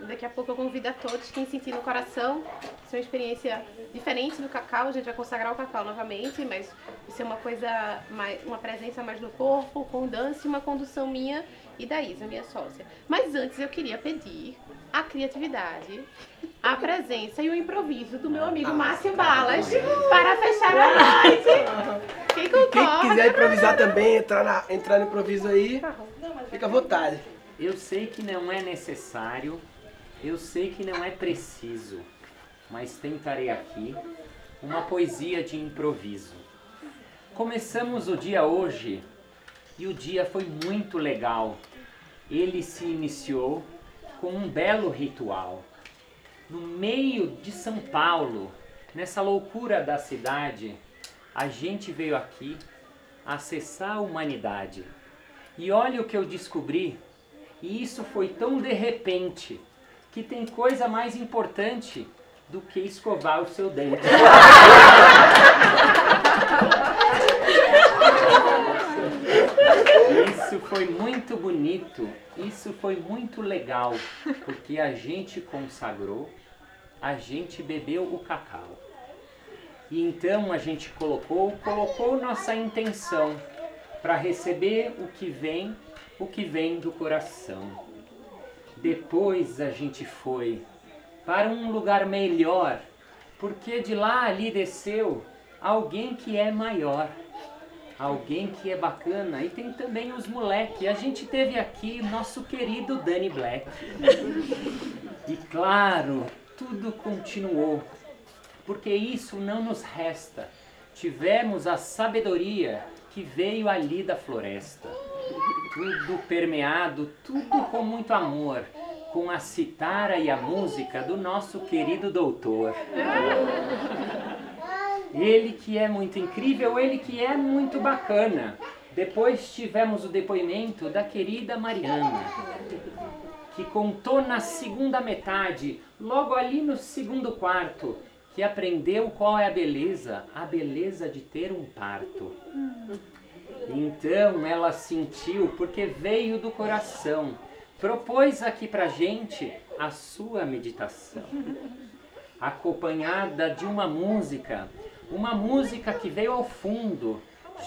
Speaker 2: daqui a pouco eu convido a todos quem sentir no coração. Vai ser uma experiência diferente do cacau, a gente vai consagrar o cacau novamente, mas vai ser uma coisa, mais, uma presença mais no corpo, com dança e uma condução minha e da Isa, minha sócia. Mas antes eu queria pedir a criatividade, a presença e o improviso do meu amigo Márcio Balas para fechar a noite. Quem
Speaker 1: Quem
Speaker 2: concorda?
Speaker 1: quiser improvisar também, entrar, na, entrar no improviso aí, fica à vontade.
Speaker 10: Eu sei que não é necessário, eu sei que não é preciso, mas tentarei aqui uma poesia de improviso. Começamos o dia hoje e o dia foi muito legal. Ele se iniciou com um belo ritual. No meio de São Paulo, nessa loucura da cidade, a gente veio aqui acessar a humanidade. E olha o que eu descobri, e isso foi tão de repente, que tem coisa mais importante do que escovar o seu dente. Isso foi muito bonito, isso foi muito legal, porque a gente consagrou, a gente bebeu o cacau. E então a gente colocou, colocou nossa intenção para receber o que vem, o que vem do coração. Depois a gente foi para um lugar melhor, porque de lá ali desceu alguém que é maior, alguém que é bacana. E tem também os moleque. A gente teve aqui nosso querido Danny Black. E claro, tudo continuou, porque isso não nos resta. Tivemos a sabedoria que veio ali da floresta. Tudo permeado, tudo com muito amor, com a citara e a música do nosso querido doutor. Ele que é muito incrível, ele que é muito bacana. Depois tivemos o depoimento da querida Mariana, que contou na segunda metade, logo ali no segundo quarto, que aprendeu qual é a beleza, a beleza de ter um parto. Então ela sentiu, porque veio do coração, propôs aqui pra gente a sua meditação, acompanhada de uma música, uma música que veio ao fundo,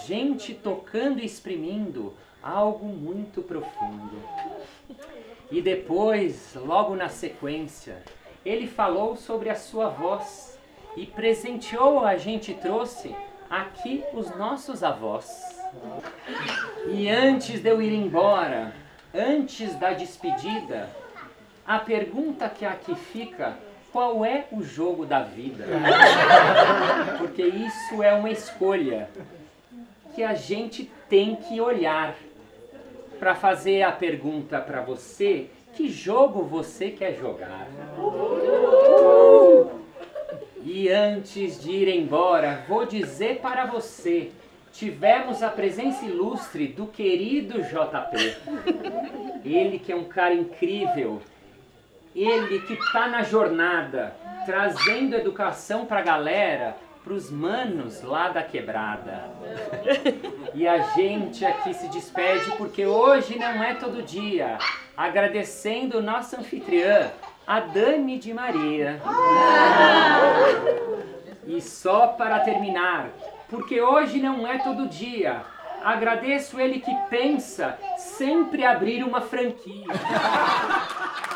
Speaker 10: gente tocando e exprimindo algo muito profundo. E depois, logo na sequência, ele falou sobre a sua voz e presenteou a gente trouxe aqui os nossos avós. E antes de eu ir embora, antes da despedida, a pergunta que aqui fica, qual é o jogo da vida? Porque isso é uma escolha que a gente tem que olhar para fazer a pergunta para você, que jogo você quer jogar? E antes de ir embora, vou dizer para você, tivemos a presença ilustre do querido JP. Ele que é um cara incrível, ele que está na jornada, trazendo educação para a galera, para os manos lá da quebrada. E a gente aqui se despede porque hoje não é todo dia. Agradecendo nossa anfitriã, a Dani de Maria. E só para terminar, porque hoje não é todo dia. Agradeço ele que pensa sempre abrir uma franquia.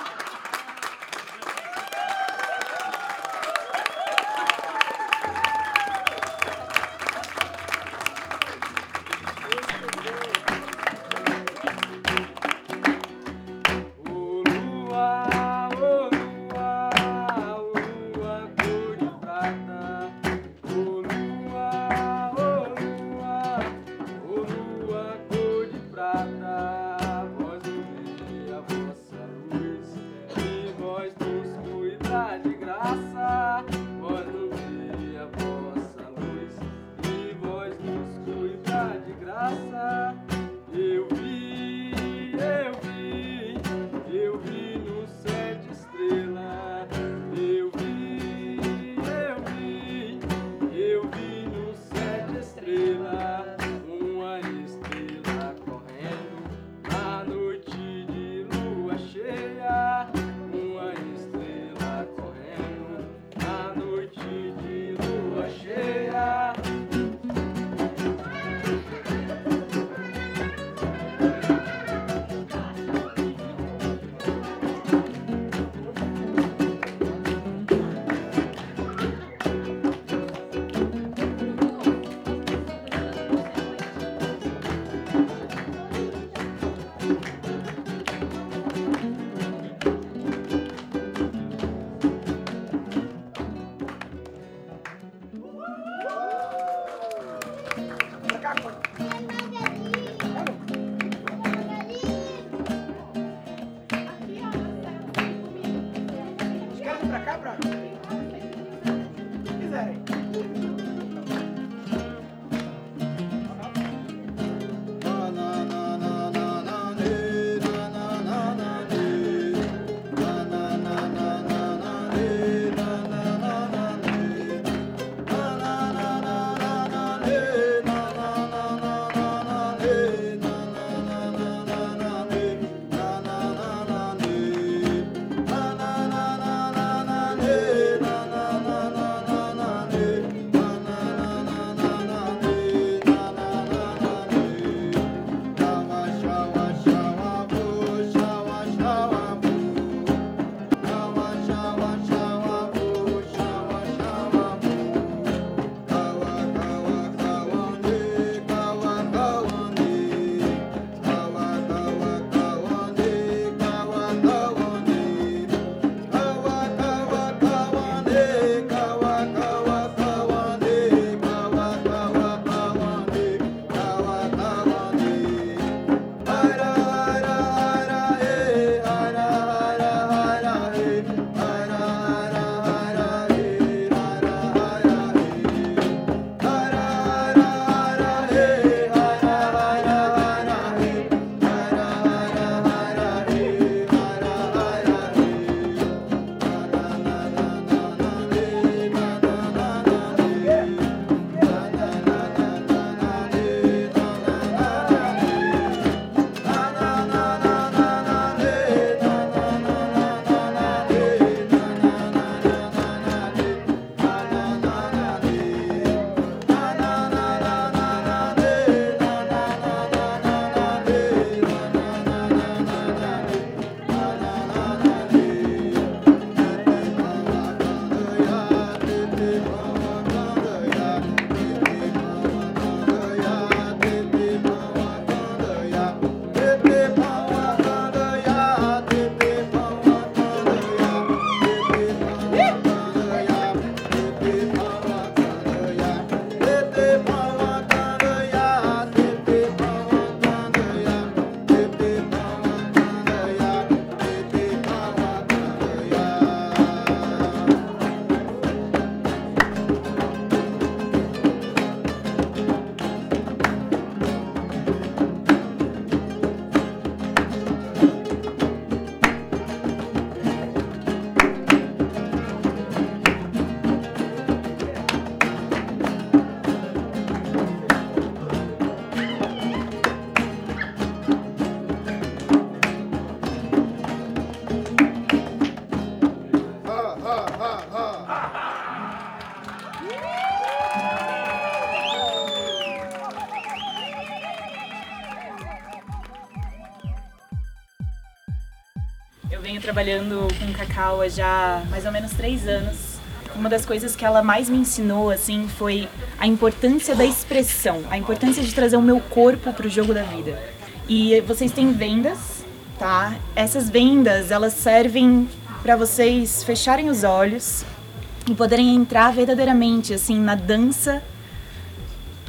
Speaker 20: trabalhando com cacau há já mais ou menos três anos. Uma das coisas que ela mais me ensinou assim foi a importância da expressão, a importância de trazer o meu corpo para o jogo da vida. E vocês têm vendas, tá? Essas vendas elas servem para vocês fecharem os olhos e poderem entrar verdadeiramente assim na dança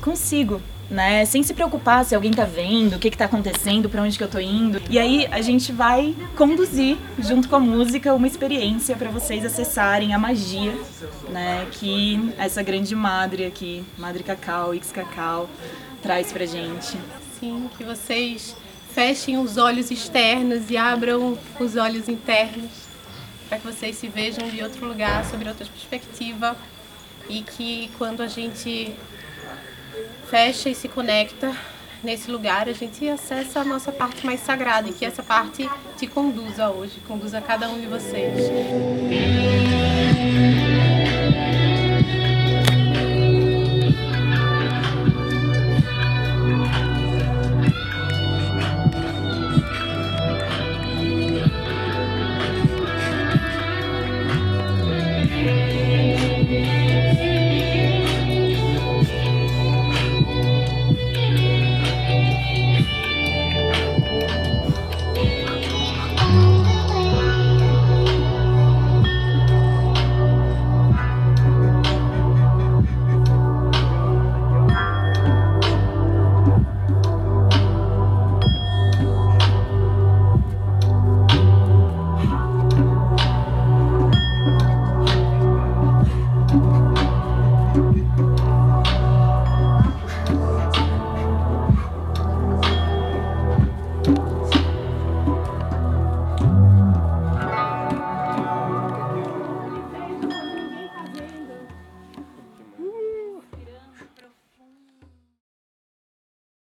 Speaker 20: consigo, né? Sem se preocupar se alguém tá vendo, o que que tá acontecendo, para onde que eu tô indo. E aí a gente vai conduzir junto com a música uma experiência para vocês acessarem a magia, né, que essa grande madre aqui, Madre Cacau, X Cacau traz pra gente.
Speaker 2: Sim, que vocês fechem os olhos externos e abram os olhos internos para que vocês se vejam de outro lugar, sobre outra perspectiva e que quando a gente fecha e se conecta nesse lugar, a gente acessa a nossa parte mais sagrada e que essa parte te conduza hoje, conduza cada um de vocês.